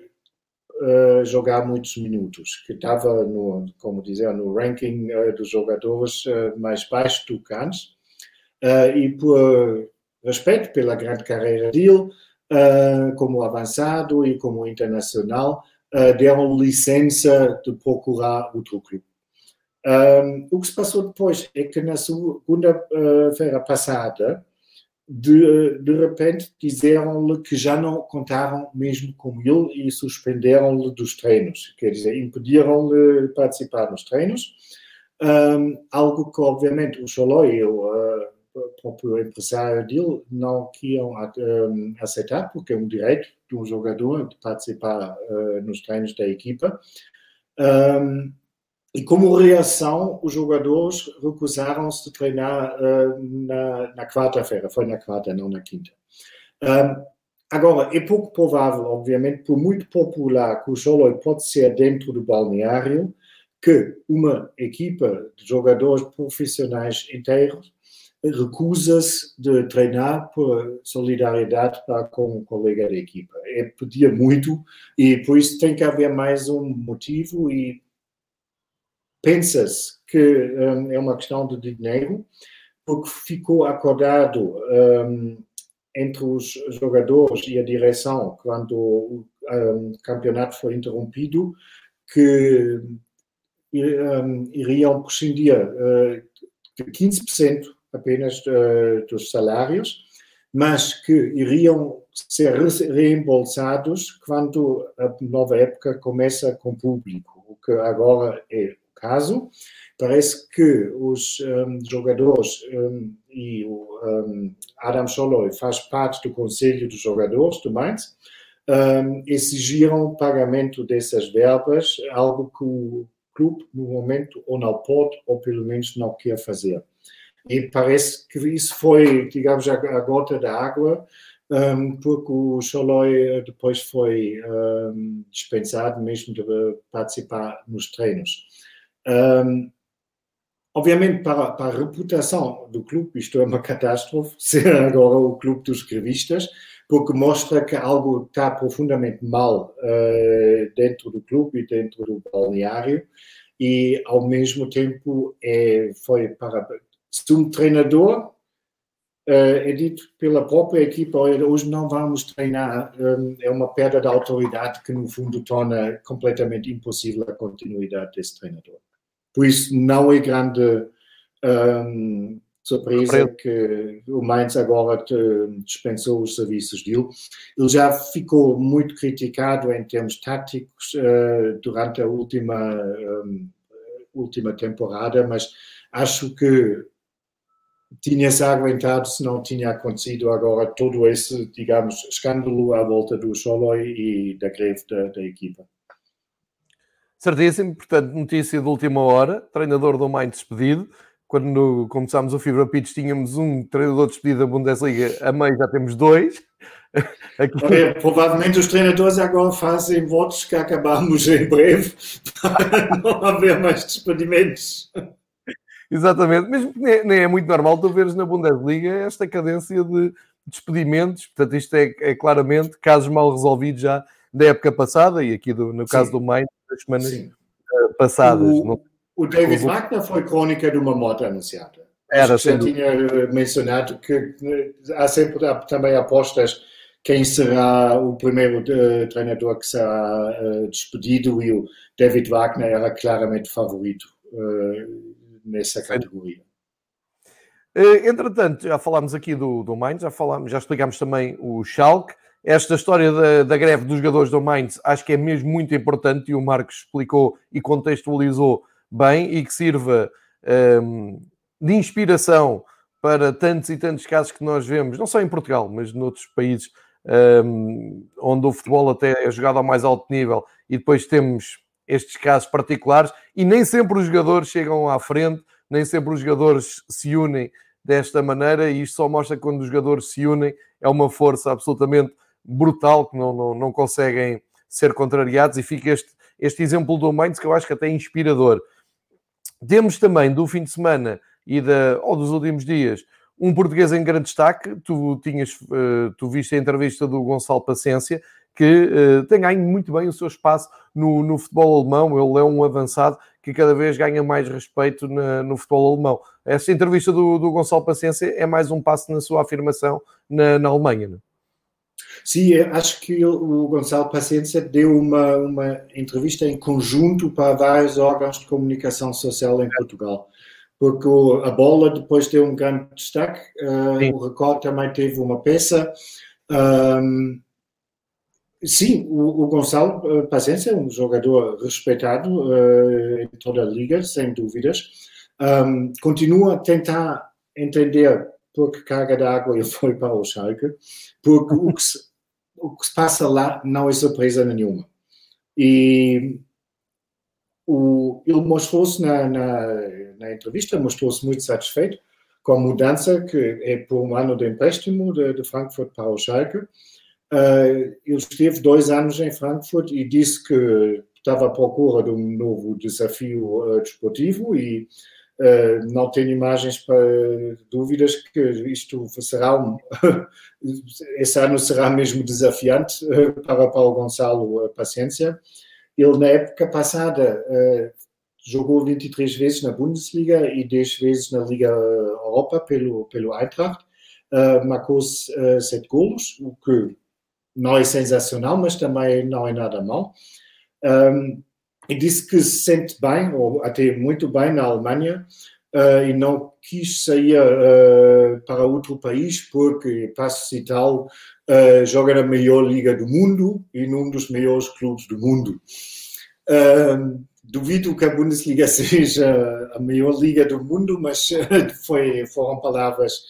jogar muitos minutos, que estava, no, como dizer, no ranking dos jogadores mais baixo do antes. e por respeito pela grande carreira dele, como avançado e como internacional, deram licença de procurar outro clube. Um, o que se passou depois é que na segunda-feira passada, de, de repente disseram-lhe que já não contavam mesmo com ele e suspenderam-lhe dos treinos, quer dizer, impediram-lhe de participar nos treinos, um, algo que obviamente o Xoloi, o uh, próprio empresário dele, não queriam aceitar, porque é um direito de um jogador de participar uh, nos treinos da equipa. E como reação, os jogadores recusaram-se de treinar uh, na, na quarta-feira. Foi na quarta, não na quinta. Agora, é pouco provável, obviamente, por muito popular que o Joloi pode ser dentro do balneário, que uma equipa de jogadores profissionais inteiros recusa-se de treinar por solidariedade para com o colega da equipa. É pedir muito e por isso tem que haver mais um motivo e pensa-se que um, é uma questão de dinheiro, porque ficou acordado um, entre os jogadores e a direção, quando o um, campeonato foi interrompido, que um, iriam prescindir uh, de 15% apenas uh, dos salários, mas que iriam ser reembolsados quando a nova época começa com público, o que agora é caso. Parece que os um, jogadores um, e o um, Adam Scholloy faz parte do conselho dos jogadores do Mainz, exigiram o pagamento dessas verbas, algo que o clube no momento ou não pode ou pelo menos não quer fazer. E parece que isso foi, digamos, a, a gota da água, um, porque o Xolói depois foi um, dispensado mesmo de participar nos treinos. Um, obviamente, para, para, a reputação do clube, isto é uma catástrofe, <laughs> ser agora o clube dos grevistas, porque mostra que algo está profundamente mal uh, dentro do clube e dentro do balneário, e ao mesmo tempo é, foi para. Se um treinador Uh, é dito pela própria equipa, hoje não vamos treinar, um, é uma perda de autoridade que no fundo torna completamente impossível a continuidade desse treinador. Por isso não é grande um, surpresa que o Mainz agora dispensou os serviços dele. Ele já ficou muito criticado em termos táticos uh, durante a última, um, última temporada, mas acho que tinha-se aguentado se não tinha acontecido agora todo esse, digamos, escândalo à volta do Xoloi e da greve da, da equipa. Certíssimo, portanto, notícia de última hora, treinador do Mainz despedido. Quando começámos o Fibra Pitch tínhamos um treinador despedido da Bundesliga, a meio já temos dois. <laughs> Aqui... Olha, provavelmente os treinadores agora fazem votos que acabamos em breve <laughs> para não haver mais despedimentos. Exatamente, mesmo que nem é muito normal tu veres na Bundesliga esta cadência de despedimentos, portanto isto é, é claramente casos mal resolvidos já da época passada e aqui do, no caso Sim. do Mainz das semanas Sim. Eh, passadas. O, o David o... Wagner foi crônica de uma moto anunciada. Era, já tinha eh, mencionado que eh, há sempre também apostas quem será o primeiro treinador que será despedido e o David Wagner era claramente favorito nessa categoria. Eh, entretanto, já falámos aqui do, do Mainz, já, falámos, já explicámos também o Schalke. Esta história da, da greve dos jogadores do Mainz acho que é mesmo muito importante e o Marcos explicou e contextualizou bem e que sirva um, ehm, de inspiração para tantos e tantos casos que nós vemos, não só em Portugal, mas noutros países um, ehm, onde o futebol até é jogado ao mais alto nível e depois temos estes casos particulares e nem sempre os jogadores chegam à frente, nem sempre os jogadores se unem desta maneira e isto só mostra que quando os jogadores se unem é uma força absolutamente brutal que não, não, não conseguem ser contrariados e fica este, este exemplo do Mainz que eu acho que até é inspirador. Temos também do fim de semana e da, ou dos últimos dias um português em grande destaque. Tu, tinhas, eh, tu viste a entrevista do Gonçalo Paciência que uh, tem ganho muito bem o seu espaço no, no, futebol alemão. Ele é um avançado que cada vez ganha mais respeito na, no futebol alemão. Esta entrevista do, do, Gonçalo Paciência é mais um passo na sua afirmação na, na Alemanha. Não? É? Sim, acho que o Gonçalo Paciência deu uma, uma entrevista em conjunto para vários órgãos de comunicação social em Portugal porque a bola depois deu um grande destaque, uh, o Record também teve uma peça, um, Sim, o, o Gonçalo uh, Paciência é um jogador respeitado uh, em toda a liga, sem dúvidas. Um, continua a tentar entender por que carga d'água ele <laughs> foi para o Schalke, porque o que, se, o que se passa lá não é surpresa nenhuma. E o, ele mostrou-se na, na, na, entrevista, mostrou-se muito satisfeito com a mudança que é por um ano de empréstimo de, de Frankfurt para o Schalke. Uh, ele esteve dois anos em Frankfurt e disse que estava à procura de um novo desafio uh, desportivo e uh, não tenho imagens para dúvidas que isto será um, <laughs> esse ano será mesmo desafiante para, para o Gonçalo Paciência. Ele na época passada jogou 23 vezes na Bundesliga e 10 vezes na Liga Europa pelo, pelo Eintracht, marcou sete golos, o que não é sensacional, mas também não é nada mal. Um, e disse que se sente bem, ou até muito bem, na Alemanha, uh, e não quis sair uh, para outro país, porque, passo citá-lo, uh, joga na melhor liga do mundo e num dos melhores clubes do mundo. duvido que a Bundesliga <laughs> seja a melhor liga do mundo, mas <laughs> foi, foram palavras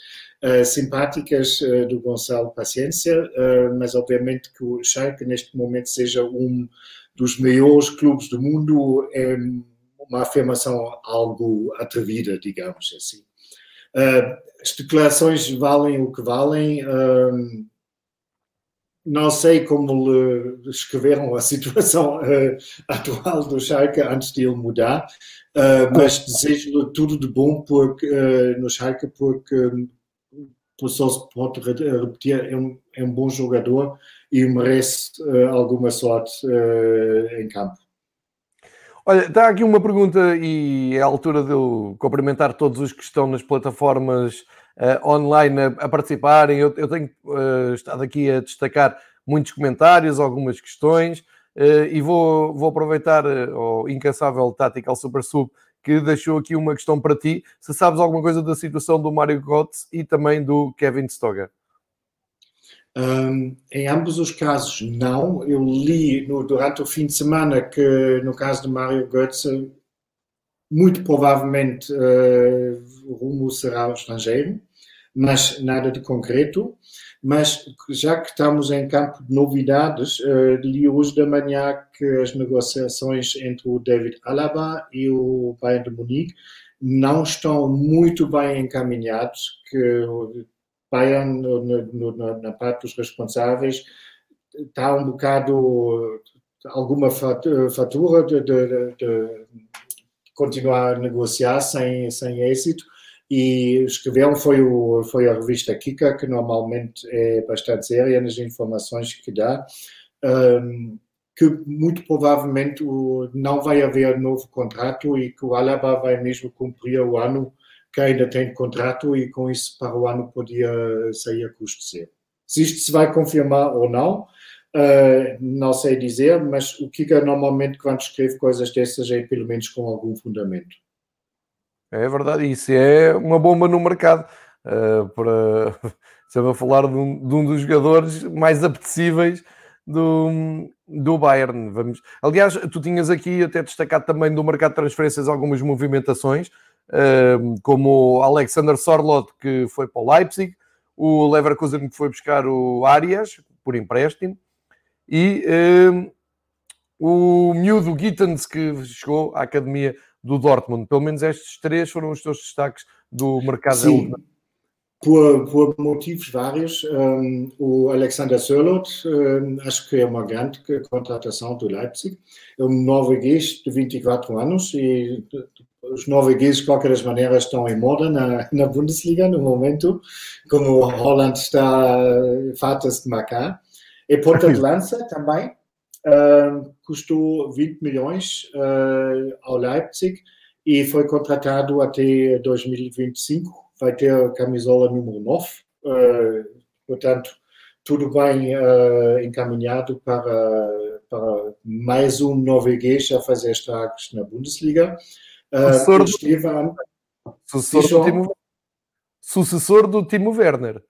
simpáticas uh, do Gonçalo Paciência, uh, mas obviamente que o Schalke neste momento seja um dos maiores clubes do mundo é uma afirmação algo atrevida, digamos assim. As declarações valem o que valem. Não sei como lhe escreveram a <laughs> situação atual do Schalke antes de ele mudar, mas desejo-lhe tudo de bom porque, no Schalke, porque professor se pode repetir, é um, é um bom jogador e merece alguma sorte em campo. Olha, está aqui uma pergunta e é a altura de eu cumprimentar todos os que estão nas plataformas uh, online a, a participarem. Eu, eu tenho uh, estado aqui a destacar muitos comentários, algumas questões uh, e vou, vou aproveitar o incansável Tactical Super Sub que deixou aqui uma questão para ti. Se sabes alguma coisa da situação do Mário Götze e também do Kevin Stoger. Um, em ambos os casos, não. Eu li no, durante o fim de semana que, no caso de Mário Götze, muito provavelmente uh, o rumo será o estrangeiro, mas nada de concreto. Mas já que estamos em campo de novidades, uh, li hoje da manhã que as negociações entre o David Alaba e o Bayern de Munique não estão muito bem encaminhados, que Bayern, no, no, na parte dos responsáveis, está um bocado alguma fatura de, de, de, continuar a negociar sem, sem êxito. E escreveram foi, o, foi a revista Kika, que normalmente é bastante séria nas informações que dá, um, que muito provavelmente o, não vai haver novo contrato e que o Alaba vai mesmo cumprir o ano que ainda tem contrato e com isso para o ano podia sair a custo zero. Se isto se vai confirmar ou não, uh, não sei dizer, mas o é normalmente quando escreve coisas dessas é pelo menos com algum fundamento. É verdade, isso é uma bomba no mercado. Uh, para <laughs> estamos a falar de um, de um, dos jogadores mais apetecíveis do, do Bayern. Vamos... Aliás, tu tinhas aqui até destacado também do mercado de transferências algumas movimentações como o Alexander Sorlot, que foi para o Leipzig, o Leverkusen, que foi buscar o Arias, por empréstimo, e o miúdo Gittens, que chegou à academia do Dortmund. Pelo menos estes três foram os teus destaques do mercado Sim. Por, por, motivos vários, um, o Alexander Sörlot, um, acho que é uma grande contratação do Leipzig. É um norueguês de 24 anos e os noruegueses, de qualquer maneira, estão em moda na, na Bundesliga no momento, como o Holland está farta-se de marcar. É ponta de <laughs> lança também, uh, custou 20 milhões uh, ao Leipzig e foi contratado até 2025, vai ter a camisola número 9, uh, portanto, tudo bem uh, encaminhado para, para mais um norueguês a fazer estragos na Bundesliga. Sucessor, esteve a... sucessor, do Timo... sucessor do Timo Werner.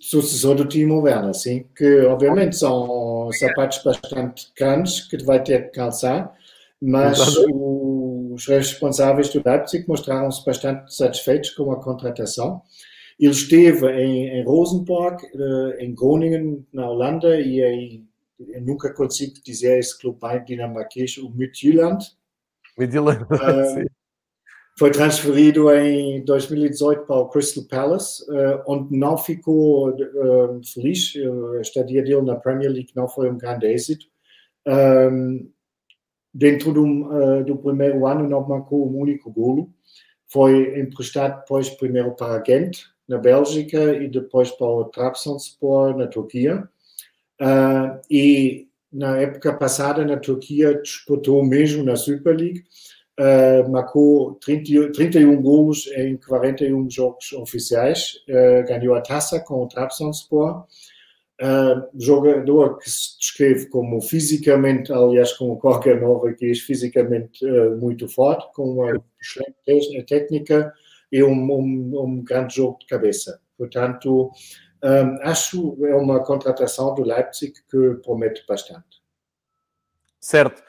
Sucessor do Timo Werner, sim. Que obviamente são sapatos bastante grandes que vai ter que calçar, mas os responsáveis do Leipzig mostraram-se bastante satisfeitos com a contratação. Ele esteve em, em Rosenborg, eh, em Groningen, na Holanda, e em, eu nunca consigo dizer esse clube dinamarquês, o Midtjylland, Midtjylland, <laughs> uh, foi transferido em 2018 para o Crystal Palace, uh, onde não ficou uh, feliz. A estadia dele na Premier League não foi um grande êxito. Um, dentro do, do, primeiro ano não marcou um único golo. Foi emprestado depois primeiro para Gent, na Bélgica, e depois para o Trabzonspor, na Turquia. Uh, e na época passada na Turquia disputou mesmo na Super League, uh, marcou 30, 31 golos em 41 jogos oficiais, uh, ganhou a taça com o Trabzonspor. Uh, jogador que se descreve como fisicamente, aliás, como qualquer novo aqui, fisicamente uh, muito forte, com uma excelente técnica e um, um, um grande jogo de cabeça. Portanto, um, acho é uma contratação do Leipzig que promete bastante. Certo.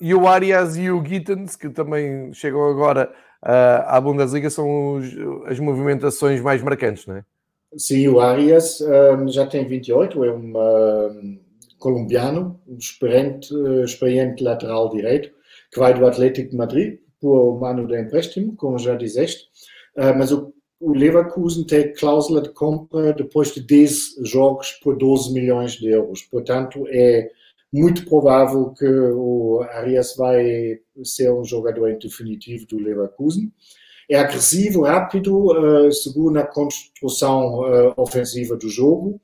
E o Arias e o Gittens, que também chegam agora uh, à Bundesliga, são os, as movimentações mais marcantes, não é? Sim, o Arias já tem 28, é um colombiano, um experiente, experiente lateral direito, que vai do Atlético de Madrid por um ano de empréstimo, como já disseste. uh, mas o, o Leverkusen tem cláusula de compra depois de 10 jogos por 12 milhões de euros. Portanto, é muito provável que o Arias vai ser um jogador definitivo do Leverkusen. É agressivo, rápido, uh, seguro na construção uh, ofensiva do jogo.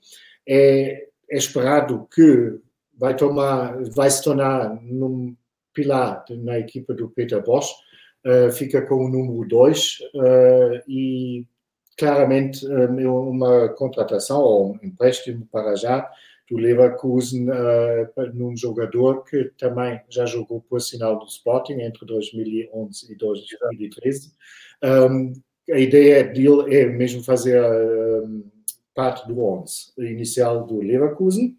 É, é, esperado que vai tomar, vai se tornar num pilar na equipa do Peter Bosch. Uh, fica com o número 2 e claramente uma contratação ou um empréstimo para já do Leverkusen uh, num jogador que também já jogou por sinal do Sporting entre 2011 e 2013. Um, a ideia dele é mesmo fazer parte do 11 inicial do Leverkusen.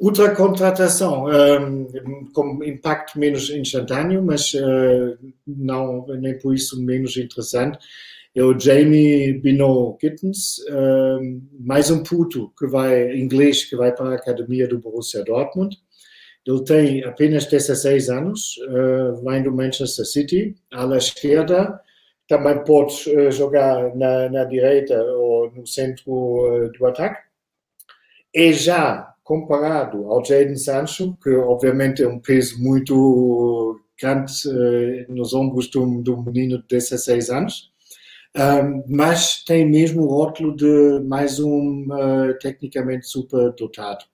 Outra contratação um, com impacto menos instantâneo, mas uh, não nem por isso menos interessante, é o Jamie Bino Gittens, mais um puto que vai, inglês, que vai para a academia do Borussia Dortmund. Ele tem apenas 16 anos, uh, vem do Manchester City, à esquerda, também pode uh, jogar na, na, direita ou no centro uh, do ataque. É já comparado ao Jadon Sancho, que obviamente é um peso muito grande nos ombros de um, de um menino de 16 anos mas tem mesmo o rótulo de mais um uh, tecnicamente super dotado.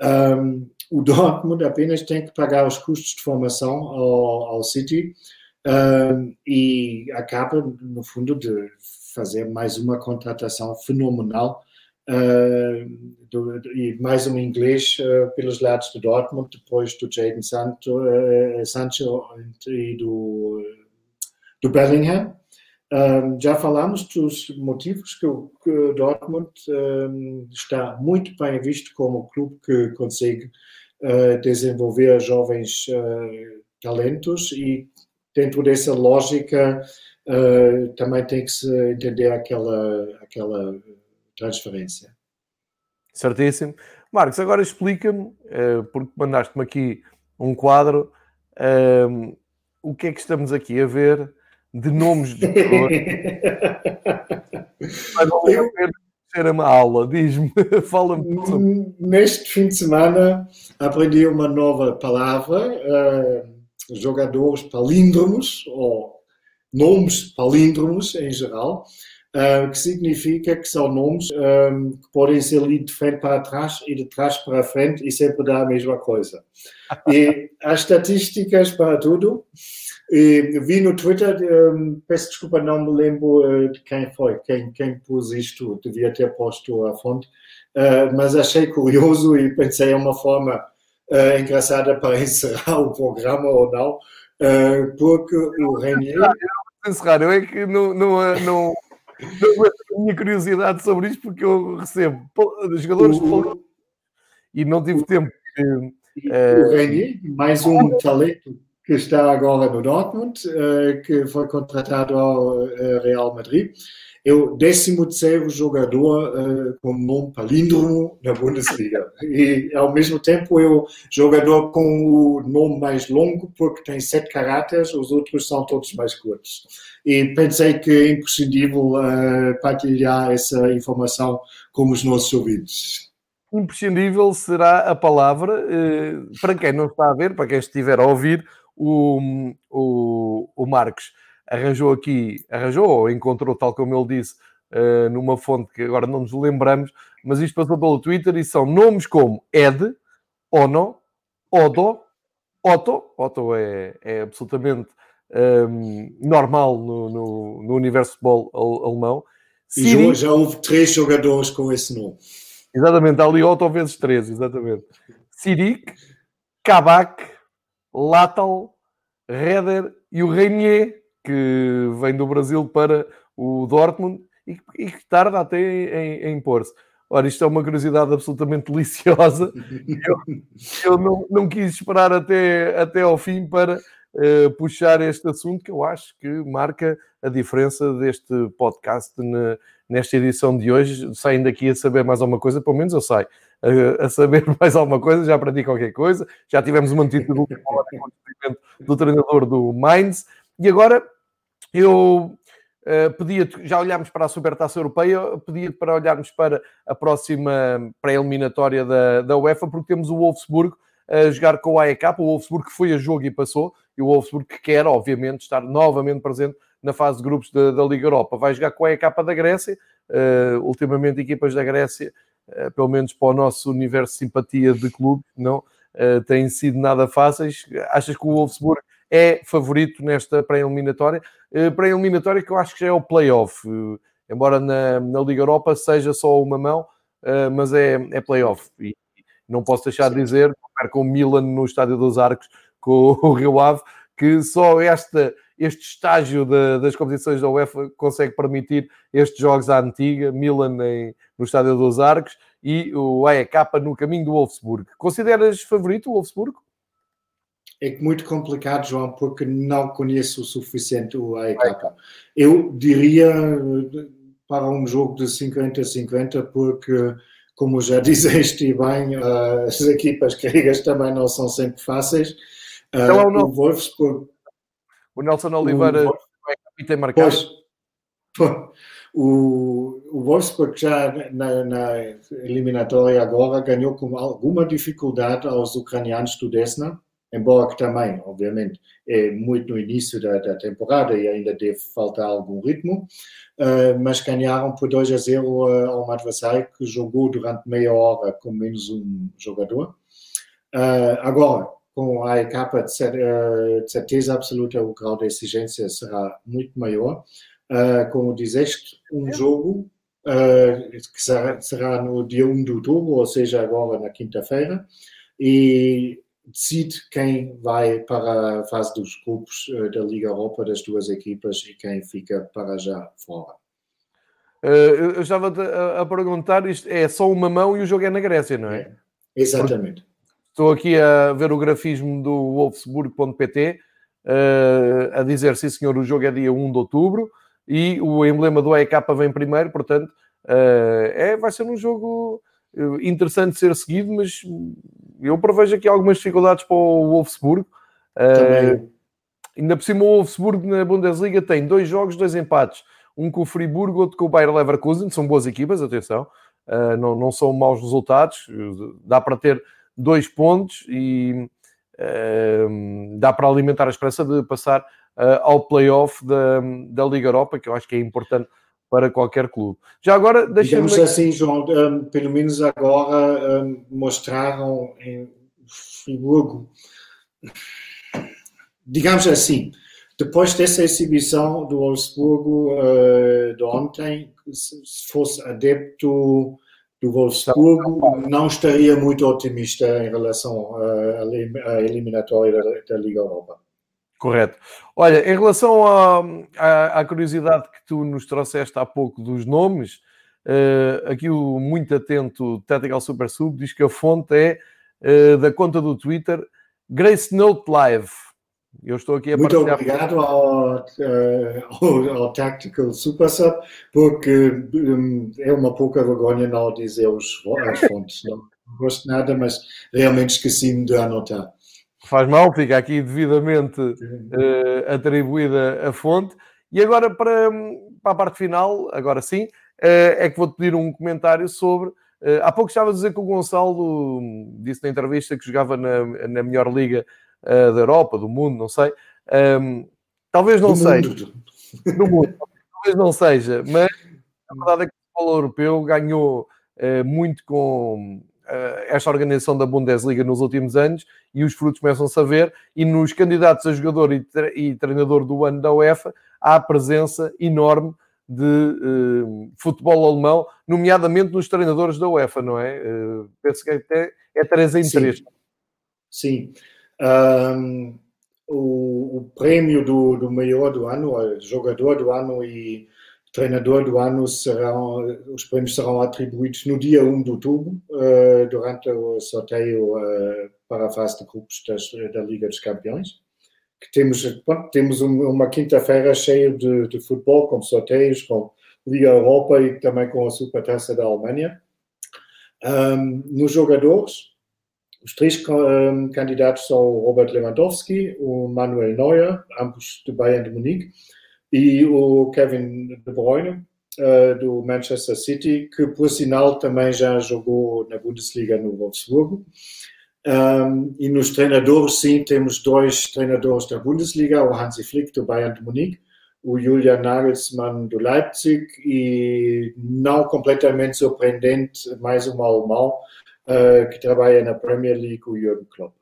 Um, o Dortmund apenas tem que pagar os custos de formação ao, ao City um, e acaba, no fundo, de fazer mais uma contratação fenomenal uh, do, e mais um inglês uh, pelos lados do Dortmund, depois do Jadon Sancho, Sancho e do, do Bellingham. Um, já falamos dos motivos que o, o Dortmund um, está muito bem visto como clube que consegue uh, desenvolver jovens uh, talentos e dentro dessa lógica uh, também tem que se entender aquela, aquela transferência. Certíssimo. Marcos, agora explica-me, porque mandaste-me aqui um quadro, o que é que estamos aqui a ver de nomes de jogadores. <laughs> Mas eu... ser uma aula, diz-me, <laughs> fala-me sobre. Neste fim de semana aprendi uma nova palavra, uh, jogadores palíndromos, ou nomes palíndromos em geral, uh, que significa que são nomes um, eh, que podem ser lidos de frente para trás e de trás para frente e sempre dá a mesma coisa. E as estatísticas para tudo e vi no Twitter, um, peço desculpa, não me lembro de quem foi, quem, quem pôs isto, devia ter posto a fonte, uh, mas achei curioso e pensei é uma forma uh, engraçada para <laughs> encerrar o programa ou não, porque o Renier... Encerrar, eu é que não, não, não, não a minha curiosidade sobre isto, porque eu recebo jogadores o... e não tive tempo. o Renier, mais um talento que está agora no Dortmund, uh, que foi contratado ao uh, Real Madrid. É o 13 jogador uh, com nome palíndromo na Bundesliga. E, ao mesmo tempo, é o jogador com o nome mais longo, porque tem sete caracteres, os outros são todos mais curtos. E pensei que é imprescindível partilhar essa informação com os nossos ouvintes imprescindível será a palavra, para quem não está a ver, para quem estiver a ouvir, o, o, o Marcos arranjou aqui, arranjou ou encontrou, tal como ele disse, uh, numa fonte que agora não nos lembramos, mas isto passou pelo Twitter e são nomes como Ed, Ono, Odo, Otto, Otto é, é absolutamente um, ehm, normal no, no, no, universo de futebol alemão. Siri, já houve três jogadores com esse nome. Exatamente, ali Otto vezes três, exatamente. Sirik, Kabak, Latal, Reder e o Reinier, que vem do Brasil para o Dortmund e, e que tarda até em, em impor-se. Ora, isto é uma curiosidade absolutamente <laughs> deliciosa. Eu, eu não, não, quis esperar até, até ao fim para uh, puxar este assunto que eu acho que marca a diferença deste podcast na, nesta edição de hoje. Saindo aqui a saber mais alguma coisa, pelo menos eu saio a, a saber <laughs> mais alguma coisa, já aprendi qualquer coisa, já tivemos uma notícia do, do treinador do Mainz, e agora eu Uh, pedia já olhámos para a Supertaça Europeia, pedia para olharmos para a próxima pré-eliminatória da, da UEFA, porque temos o Wolfsburgo a jogar com o AEK, o Wolfsburgo que foi a jogo e passou, e o Wolfsburgo que quer, obviamente, estar novamente presente na fase de grupos da, da Liga Europa. Vai jogar com a AEK da Grécia, uh, ultimamente equipas da Grécia, uh, pelo menos para o nosso universo de simpatia de clube, não uh, têm sido nada fáceis. Achas que o Wolfsburgo é favorito nesta pré-eliminatória? Uh, pré-eliminatória que eu acho que já é o play-off, embora na, na, Liga Europa seja só uma mão, mas é, é play-off. E não posso deixar de dizer, com o Milan no Estádio dos Arcos, com <laughs> o Rio Ave, que só esta, este estágio de, das competições da UEFA consegue permitir estes jogos à antiga, Milan em, no Estádio dos Arcos e o AEK no caminho do Wolfsburgo. Consideras favorito o Wolfsburgo? É muito complicado, João, porque não conheço o suficiente o AEK. Eu diria para um jogo de 50-50, porque como já <laughs> dizeste bem, uh, as equipas gregas também não são sempre fáceis. Uh, então, é o, o Wolfsburg. O Nelson Oliveira o, é tem marcado. Pois, o, o Wolfsburg já na, na, eliminatória agora ganhou com alguma dificuldade aos ucranianos do Desna, embora que também, obviamente, é muito no início da, da temporada e ainda deve faltar algum ritmo, uh, mas ganharam por 2 a 0 uh, a um adversário que jogou durante meia hora com menos um jogador. Uh, agora, com a EK, de, certeza absoluta, o grau de exigência será muito maior. como dizeste, um jogo que será, será no dia 1 de outubro, ou seja, agora na quinta-feira, e decide quem vai para a fase dos grupos eh, da Liga Europa das duas equipas e quem fica para já fora. Uh, eu estava a, a, perguntar, isto é só uma mão e o jogo é na Grécia, não é? é exatamente. Estou aqui a ver o grafismo do Wolfsburg.pt uh, eh, a dizer, sim senhor, o jogo é dia 1 de outubro e o emblema do AEK vem primeiro, portanto, uh, é, vai ser um jogo interessante de ser seguido, mas eu prevejo aqui algumas dificuldades para o Wolfsburgo. Uh, ainda por cima, o Wolfsburgo na Bundesliga tem dois jogos, dois empates. Um com o Friburgo, outro com o Bayer Leverkusen. São boas equipas, atenção. Uh, não, não são maus resultados. Dá para ter dois pontos e uh, dá para alimentar a esperança de passar ao play-off da, da Liga Europa, que eu acho que é importante para qualquer clube. Já agora, deixa-me... Digamos assim, João, um, pelo menos agora um, mostraram em Friburgo, digamos assim, depois dessa exibição do Wolfsburgo uh, de ontem, se fosse adepto do Wolfsburgo, não estaria muito otimista em relação à eliminatória da, da Liga Europa. Correto. Olha, em relação à, à, à, curiosidade que tu nos trouxeste há pouco dos nomes, uh, aqui o muito atento Tactical Super Sub diz que a fonte é uh, da conta do Twitter Grace Note Live. Eu estou aqui a Muito obrigado ao, uh, ao, ao, Tactical Super Sub, porque um, é uma pouca vergonha não dizer os, as fontes. Não gosto nada, mas realmente esqueci-me de anotar faz mal, fica aqui devidamente uh, atribuída a fonte. E agora, para, para a parte final, agora sim, uh, é que vou-te pedir um comentário sobre. Uh, há pouco estava a dizer que o Gonçalo disse na entrevista que jogava na, na melhor liga da Europa, do mundo, não sei. Um, talvez não do seja. Mundo. Do mundo. talvez não seja, mas a verdade é que o futebol europeu ganhou muito com esta organização da Bundesliga nos últimos anos e os frutos começam-se a ver. E nos candidatos a jogador e, e treinador do ano da UEFA há a presença enorme de uh, futebol alemão, nomeadamente nos treinadores da UEFA, não é? Uh, penso que até é 3 em 3. Sim. Um, o, o, prêmio do, do maior do ano, jogador do ano e treinador do ano serão, os prêmios serão atribuídos no dia 1 de outubro, uh, durante o sorteio uh, para a fase de grupos das, da Liga dos Campeões. Que temos, bom, temos uma quinta-feira cheia de, de, futebol, com sorteios, com Liga Europa e também com a Supertaça da Alemanha. Um, nos jogadores, os três um, candidatos são o Robert Lewandowski, o Manuel Neuer, ambos do Bayern de Munique, e o Kevin De Bruyne, uh, do Manchester City, que por sinal também já jogou na Bundesliga no Wolfsburgo. Um, e nos treinadores, sim, temos dois treinadores da Bundesliga, o Hansi Flick, do Bayern de Munique, o Julian Nagelsmann, do Leipzig, e não completamente surpreendente, mais um alemão, uh, que trabalha na Premier League, o Jürgen Klopp.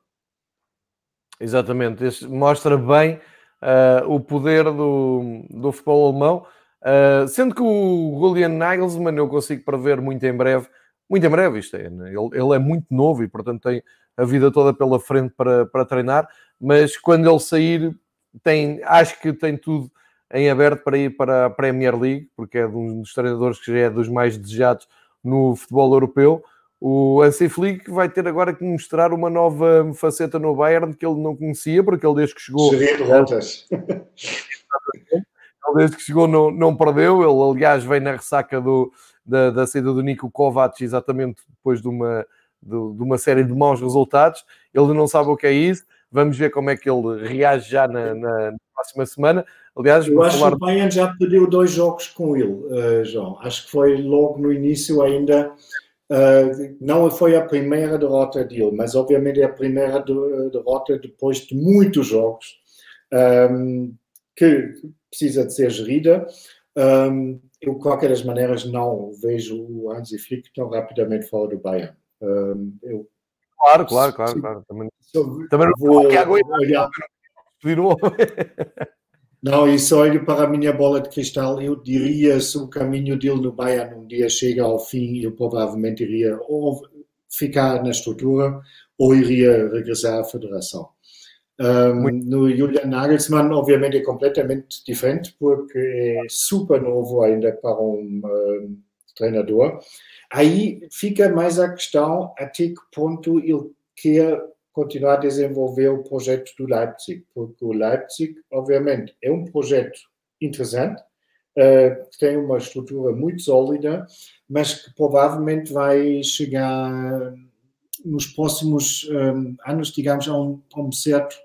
Exatamente, este mostra bem uh, o poder do, do futebol alemão, uh, sendo que o Julian Nagelsmann eu consigo prever muito em breve, muito em breve isto é, né? ele, ele é muito novo e portanto tem a vida toda pela frente para, para treinar, mas quando ele sair, tem, acho que tem tudo em aberto para ir para a Premier League, porque é um dos treinadores que já é dos mais desejados no futebol europeu. O Hansi Flick vai ter agora que mostrar uma nova faceta no Bayern que ele não conhecia, porque ele desde que chegou. derrotas. ele desde que chegou não, não perdeu. Ele, aliás, vem na ressaca do, da, da saída do Nico Kovac, exatamente depois de uma, de, de, uma série de maus resultados. Ele não sabe o que é isso. Vamos ver como é que ele reage já na, na, na próxima semana. Aliás, eu acho falar... que o Bayern já perdeu dois jogos com ele, uh, João. Acho que foi logo no início ainda. Uh, não foi a primeira derrota dele, mas obviamente é a primeira derrota depois de muitos jogos um, ehm, que precisa de ser gerida. Um, ehm, eu, de qualquer das maneiras, não vejo o Hansi Flick tão rapidamente fora do Bayern. Um, ehm, eu, claro, claro, claro, claro. Também, também não vou olhar. Não, só olho para a minha bola de cristal, eu diria se o caminho dele no Bayern um dia chega ao fim, eu provavelmente iria ou ficar na estrutura ou iria regressar à federação. Um, no Julian Nagelsmann, obviamente, é completamente diferente, porque é super novo ainda para um, um treinador. Aí fica mais a questão até que ponto ele quer continuar a desenvolver o projeto do Leipzig, porque o Leipzig, obviamente, é um projeto interessante, uh, que tem uma estrutura muito sólida, mas que provavelmente vai chegar nos próximos um, anos, digamos, a um, a um certo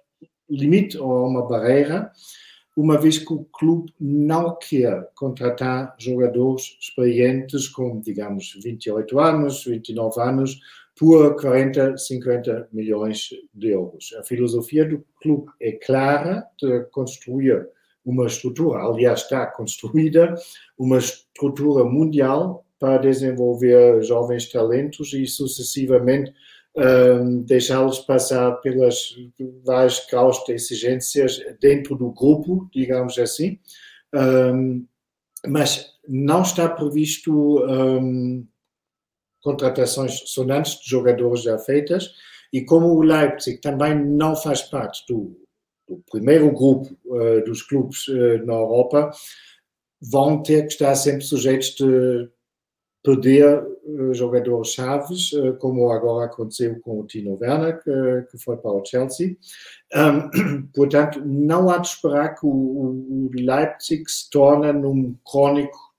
limite ou a uma barreira, uma vez que o clube não quer contratar jogadores experientes com, digamos, 28 anos, 29 anos, por 40, 50 milhões de euros. A filosofia do clube é clara de construir uma estrutura, aliás, está construída, uma estrutura mundial para desenvolver jovens talentos e sucessivamente um, deixá-los passar pelas várias graus de exigências dentro do grupo, digamos assim. Um, mas não está previsto um, contratações sonantes de jogadores já feitas, e como o Leipzig também não faz parte do, do primeiro grupo uh, dos clubes uh, na Europa, vão ter que estar sempre sujeitos de perder uh, jogadores chaves, como agora aconteceu com o Tino Werner, que, que foi para o Chelsea. Um, <clears throat> portanto, não há de esperar que o, o Leipzig se torne num crónico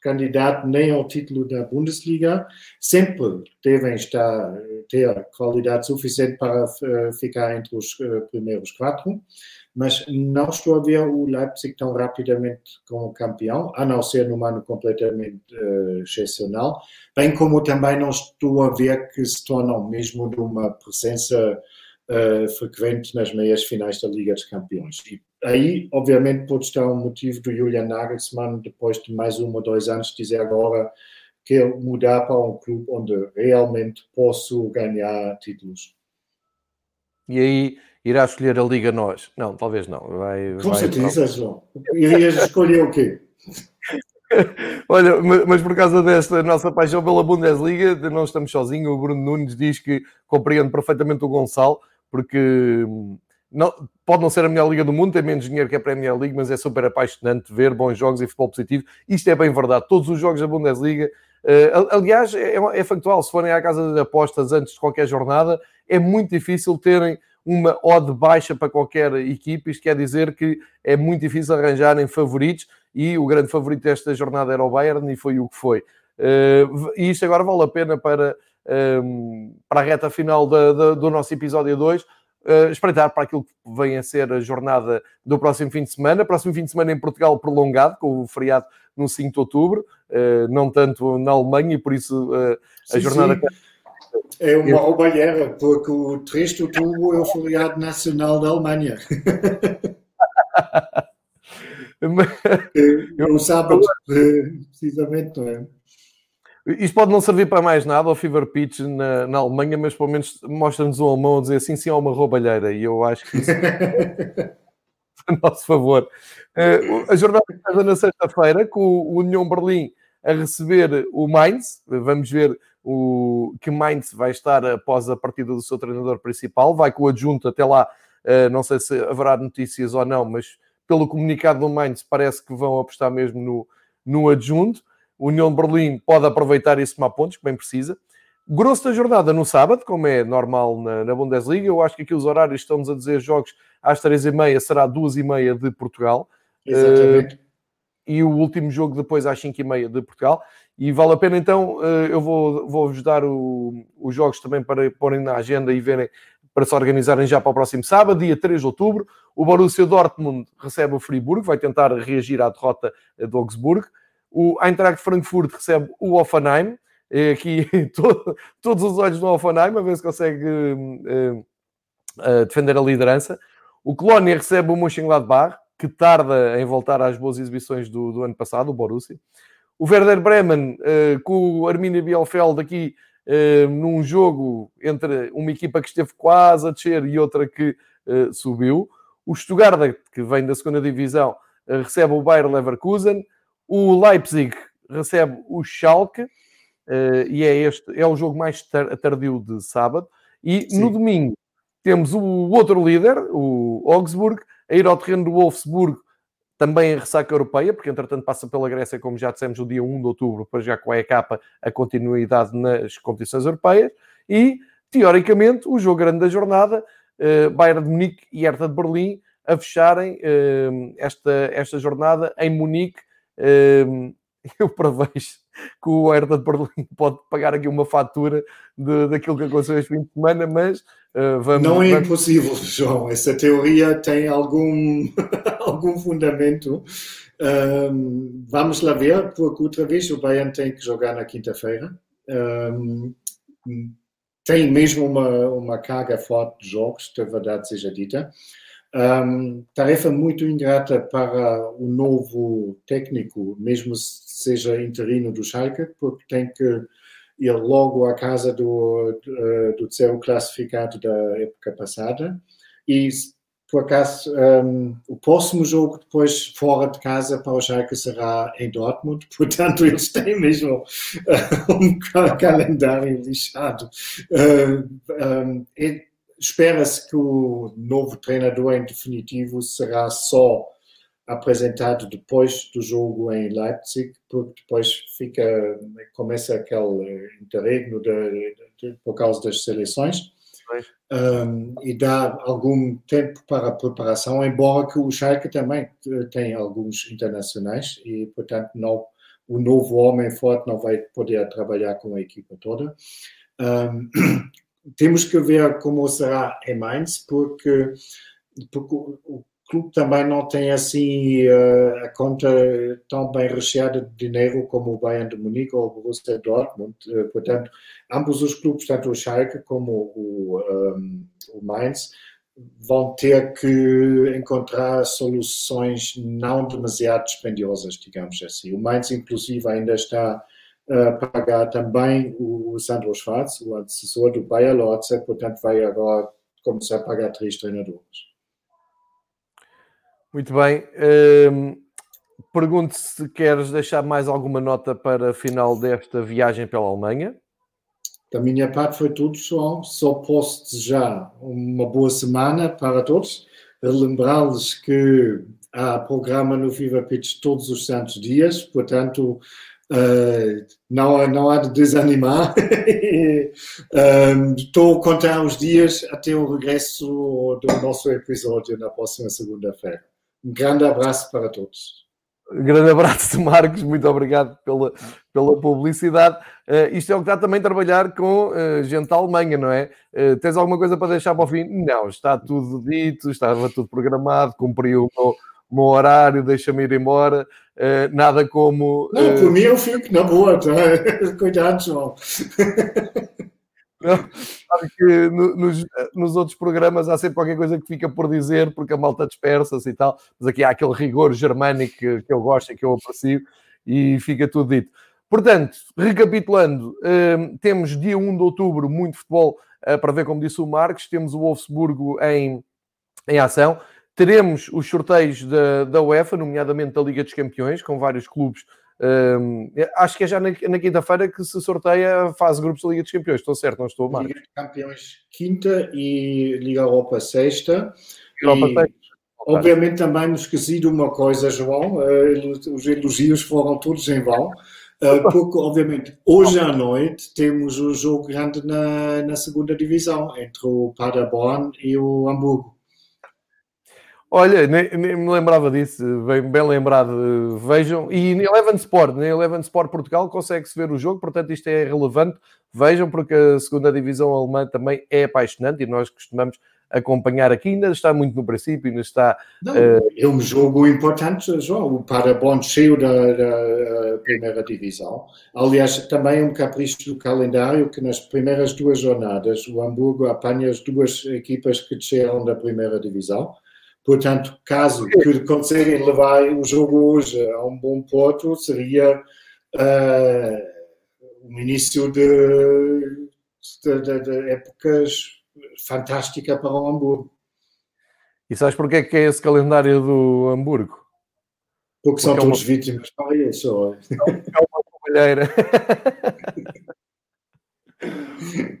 candidato nem ao título da Bundesliga, sempre devem estar, ter qualidade suficiente para uh, ficar entre os uh, primeiros quatro, mas não estou a ver o Leipzig tão rapidamente como campeão, a não ser num ano completamente uh, excepcional, bem como também não estou a ver que se tornam mesmo de uma presença frequente nas meias finais da Liga dos Campeões. E aí, obviamente, pode estar um motivo do Julian Nagelsmann, depois de mais um ou dois anos, dizer agora que mudar para um clube onde realmente posso ganhar títulos. E aí irá escolher a Liga Nós? Não, talvez não. Vai, Com vai, certeza, João. Irias escolher o quê? <laughs> Olha, mas por causa desta nossa paixão pela Bundesliga, não estamos sozinhos. O Bruno Nunes diz que compreende perfeitamente o Gonçalo, porque hum, não, pode não ser a melhor liga do mundo, tem menos dinheiro que a Premier League, mas é super apaixonante ver bons jogos e futebol positivo. Isto é bem verdade. Todos os jogos da Bundesliga, uh, aliás, é, é, factual. Se forem à casa de apostas antes de qualquer jornada, é muito difícil terem uma odd baixa para qualquer equipe. Isto quer dizer que é muito difícil arranjarem favoritos e o grande favorito desta jornada era o Bayern e foi o que foi. Uh, e isto agora vale a pena para, um, ehm, para a reta final da, da, do nosso episódio 2 uh, espreitar para aquilo que vem a ser a jornada do próximo fim de semana. Próximo fim de semana em Portugal prolongado, com o feriado no 5 de outubro, uh, não tanto na Alemanha, e por isso uh, a Sim, jornada. sim. É uma roubalheira, porque o 3 de outubro é o feriado nacional da Alemanha. <laughs> É um sábado, precisamente, não é? Isto pode não servir para mais nada ao Fever Pitch na, na Alemanha, mas pelo menos mostra-nos um alemão a dizer assim, sim, é uma roubalheira. E eu acho que isso <laughs> é a nosso favor. Uh, a jornada começa na sexta-feira com o União Berlim a receber o Mainz. Vamos ver o, que Mainz vai estar após a partida do seu treinador principal. Vai com o adjunto até lá. Uh, não sei se haverá notícias ou não, mas pelo comunicado do Mainz parece que vão apostar mesmo no, no adjunto. União de Berlim pode aproveitar e somar pontos, que bem precisa. Grosso da jornada no sábado, como é normal na, na Bundesliga. Eu acho que aqui os horários estamos a dizer jogos às 3h30 será 2h30 de Portugal. Exatamente. Uh, e o último jogo depois às 5h30 de Portugal. E vale a pena então, uh, eu vou, vou-vos dar o, os jogos também para porem na agenda e verem, para se organizarem já para o próximo sábado, dia 3 de outubro. O Borussia Dortmund recebe o Friburgo, vai tentar reagir à derrota do Augsburgo. O Eintracht Frankfurt recebe o Offenheim. É aqui <laughs> todo, todos os olhos no Offenheim, a ver se consegue uh, uh, defender a liderança. O Colónia recebe o Mönchengladbach, que tarda em voltar às boas exibições do, do ano passado, o Borussia. O Werder Bremen, uh, com o Arminia Bielefeld aqui num jogo entre uma equipa que esteve quase a descer e outra que subiu. O Stuttgart, que vem da segunda divisão, recebe o Bayer Leverkusen. O Leipzig recebe o Schalke, uh, e é, este, é o jogo mais tardio de sábado. E Sim. no domingo temos o outro líder, o Augsburg, a ir ao terreno do Wolfsburg, também em ressaca europeia, porque entretanto passa pela Grécia, como já dissemos, no dia 1 de outubro, para já com a EK a continuidade nas competições europeias. E, teoricamente, o jogo grande da jornada, uh, Bayern de Munique e Hertha de Berlim, a fecharem uh, esta, esta jornada em Munique, <laughs> eu prevejo que o Hertha de Berlim <laughs> pode pagar aqui uma fatura de, daquilo que aconteceu este fim de semana, mas uh, vamos... Não é vamos... impossível, <laughs> João. Essa teoria tem algum, algum fundamento. Um, vamos lá ver, porque outra vez o Bayern tem que jogar na quinta-feira. Um, tem mesmo uma, uma carga forte de jogos, de verdade seja dita. Um, tarefa muito ingrata para o novo técnico, mesmo se seja interino do Schalke, porque tem que ir logo à casa do, do, do seu classificado da época passada. E, por acaso, um, o próximo jogo depois fora de casa para o Schalke será em Dortmund, <laughs> portanto eles têm mesmo uh, <laughs> um calendário lixado. Um, espera-se que o novo treinador em definitivo será só apresentado depois do jogo em Leipzig, porque depois fica começa aquele interregno de, de, por causa das seleções um, e dá algum tempo para a preparação, embora que o Schalke também tem alguns internacionais e portanto não o novo homem forte não vai poder trabalhar com a equipa toda. Um, <clears throat> temos que ver como será em Mainz, porque, porque o clube também não tem assim uh, a conta tão bem recheada de dinheiro como o Bayern de Munique ou o Borussia Dortmund. Uh, portanto, ambos os clubes, tanto o Schalke como o, um, o Mainz, vão ter que encontrar soluções não demasiado dispendiosas, digamos assim. O Mainz, inclusive, ainda está pagar também o Sandro Schwarz, o assessor do Bayer Lorze, portanto vai agora começar a pagar três treinadores. Muito bem. Um, pergunto se queres deixar mais alguma nota para final desta viagem pela Alemanha. Da minha parte foi tudo, João. Só posso desejar uma boa semana para todos. Lembrá-los que há programa no Viva Pitch todos os santos dias, portanto, Uh, não, não há de desanimar. um, <laughs> estou a contar os dias até o regresso do nosso episódio na próxima segunda-feira. Um grande abraço para todos. Grande abraço <laughs> Marcos, muito obrigado pela, pela publicidade. Uh, isto é o que está também a trabalhar com uh, gente da Alemanha, não é? Uh, tens alguma coisa para deixar para o fim? Não, está tudo dito, estava tudo programado, cumpriu o meu, o meu horário, deixa-me ir embora. Nada como. Não, por mim eu fico na boa, tá? <laughs> cuidado, João. <laughs> Não, sabe que no, nos, nos, outros programas há sempre qualquer coisa que fica por dizer, porque a malta dispersa-se e tal, mas aqui há aquele rigor germânico que, que eu gosto e que eu aprecio, e fica tudo dito. Portanto, recapitulando, temos dia 1 de outubro muito futebol uh, para ver, como disse o Marcos, temos o Wolfsburgo em, em ação, teremos os sorteios da, da UEFA, nomeadamente da Liga dos Campeões, com vários clubes um, acho que é já na, na quinta-feira que se sorteia a fase grupos da Liga dos Campeões. Estou certo, não estou, Marcos? Liga dos Campeões quinta e Liga Europa sexta. Europa e, sexta. Obviamente também me esqueci de uma coisa, João. Uh, os elogios foram todos em vão. Uh, porque, obviamente, hoje à noite temos o jogo grande na, na segunda divisão entre o Paderborn e o Hamburgo. Olha, nem, nem, me lembrava disso, bem, bem lembrado. Vejam, e na Eleven Sport, na Eleven Sport Portugal consegue-se ver o jogo, portanto isto é relevante. Vejam, porque a segunda divisão alemã também é apaixonante e nós costumamos acompanhar aqui. Ainda está muito no princípio, ainda está. Não, uh... É um jogo importante, João, o Paderborn cheio da, da, primeira divisão. Aliás, também um capricho do calendário que nas primeiras duas jornadas o Hamburgo apanha as duas equipas que desceram da primeira divisão Portanto, caso que conseguem levar o jogo hoje a um bom ponto, seria uh, um início de, de, de, de, épocas fantástica para o Hamburgo. E sabes porquê é que é esse calendário do Hamburgo? Porque, Porque são é todos uma... vítimas para isso. É uma companheira.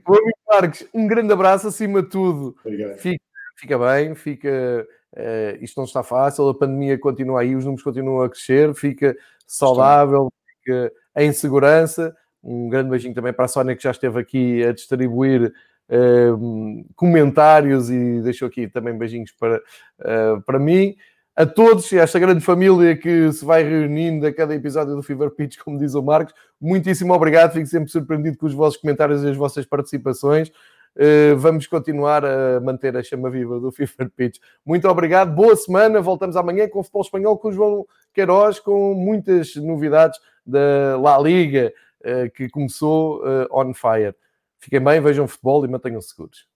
Bom, <laughs> Marcos, um grande abraço acima de tudo. Fica, fica bem, fica Uh, isto não está fácil, a pandemia continua aí, os números continuam a crescer, fica saudável, fica em segurança. Um grande beijinho também para a Sónia que já esteve aqui a distribuir uh, comentários e deixou aqui também beijinhos para, uh, para mim. A todos e a esta grande família que se vai reunindo a cada episódio do Fever Pitch, como diz o Marcos, muitíssimo obrigado. Fico sempre surpreendido com os vossos comentários e as vossas participações. Eh, vamos continuar a manter a chama viva do FIFA Pitch. Muito obrigado, boa semana. Voltamos amanhã com o futebol espanhol com o João Queiroz, com muitas novidades da La Liga eh, que começou eh, on fire. Fiquem bem, vejam futebol e mantenham-se seguros.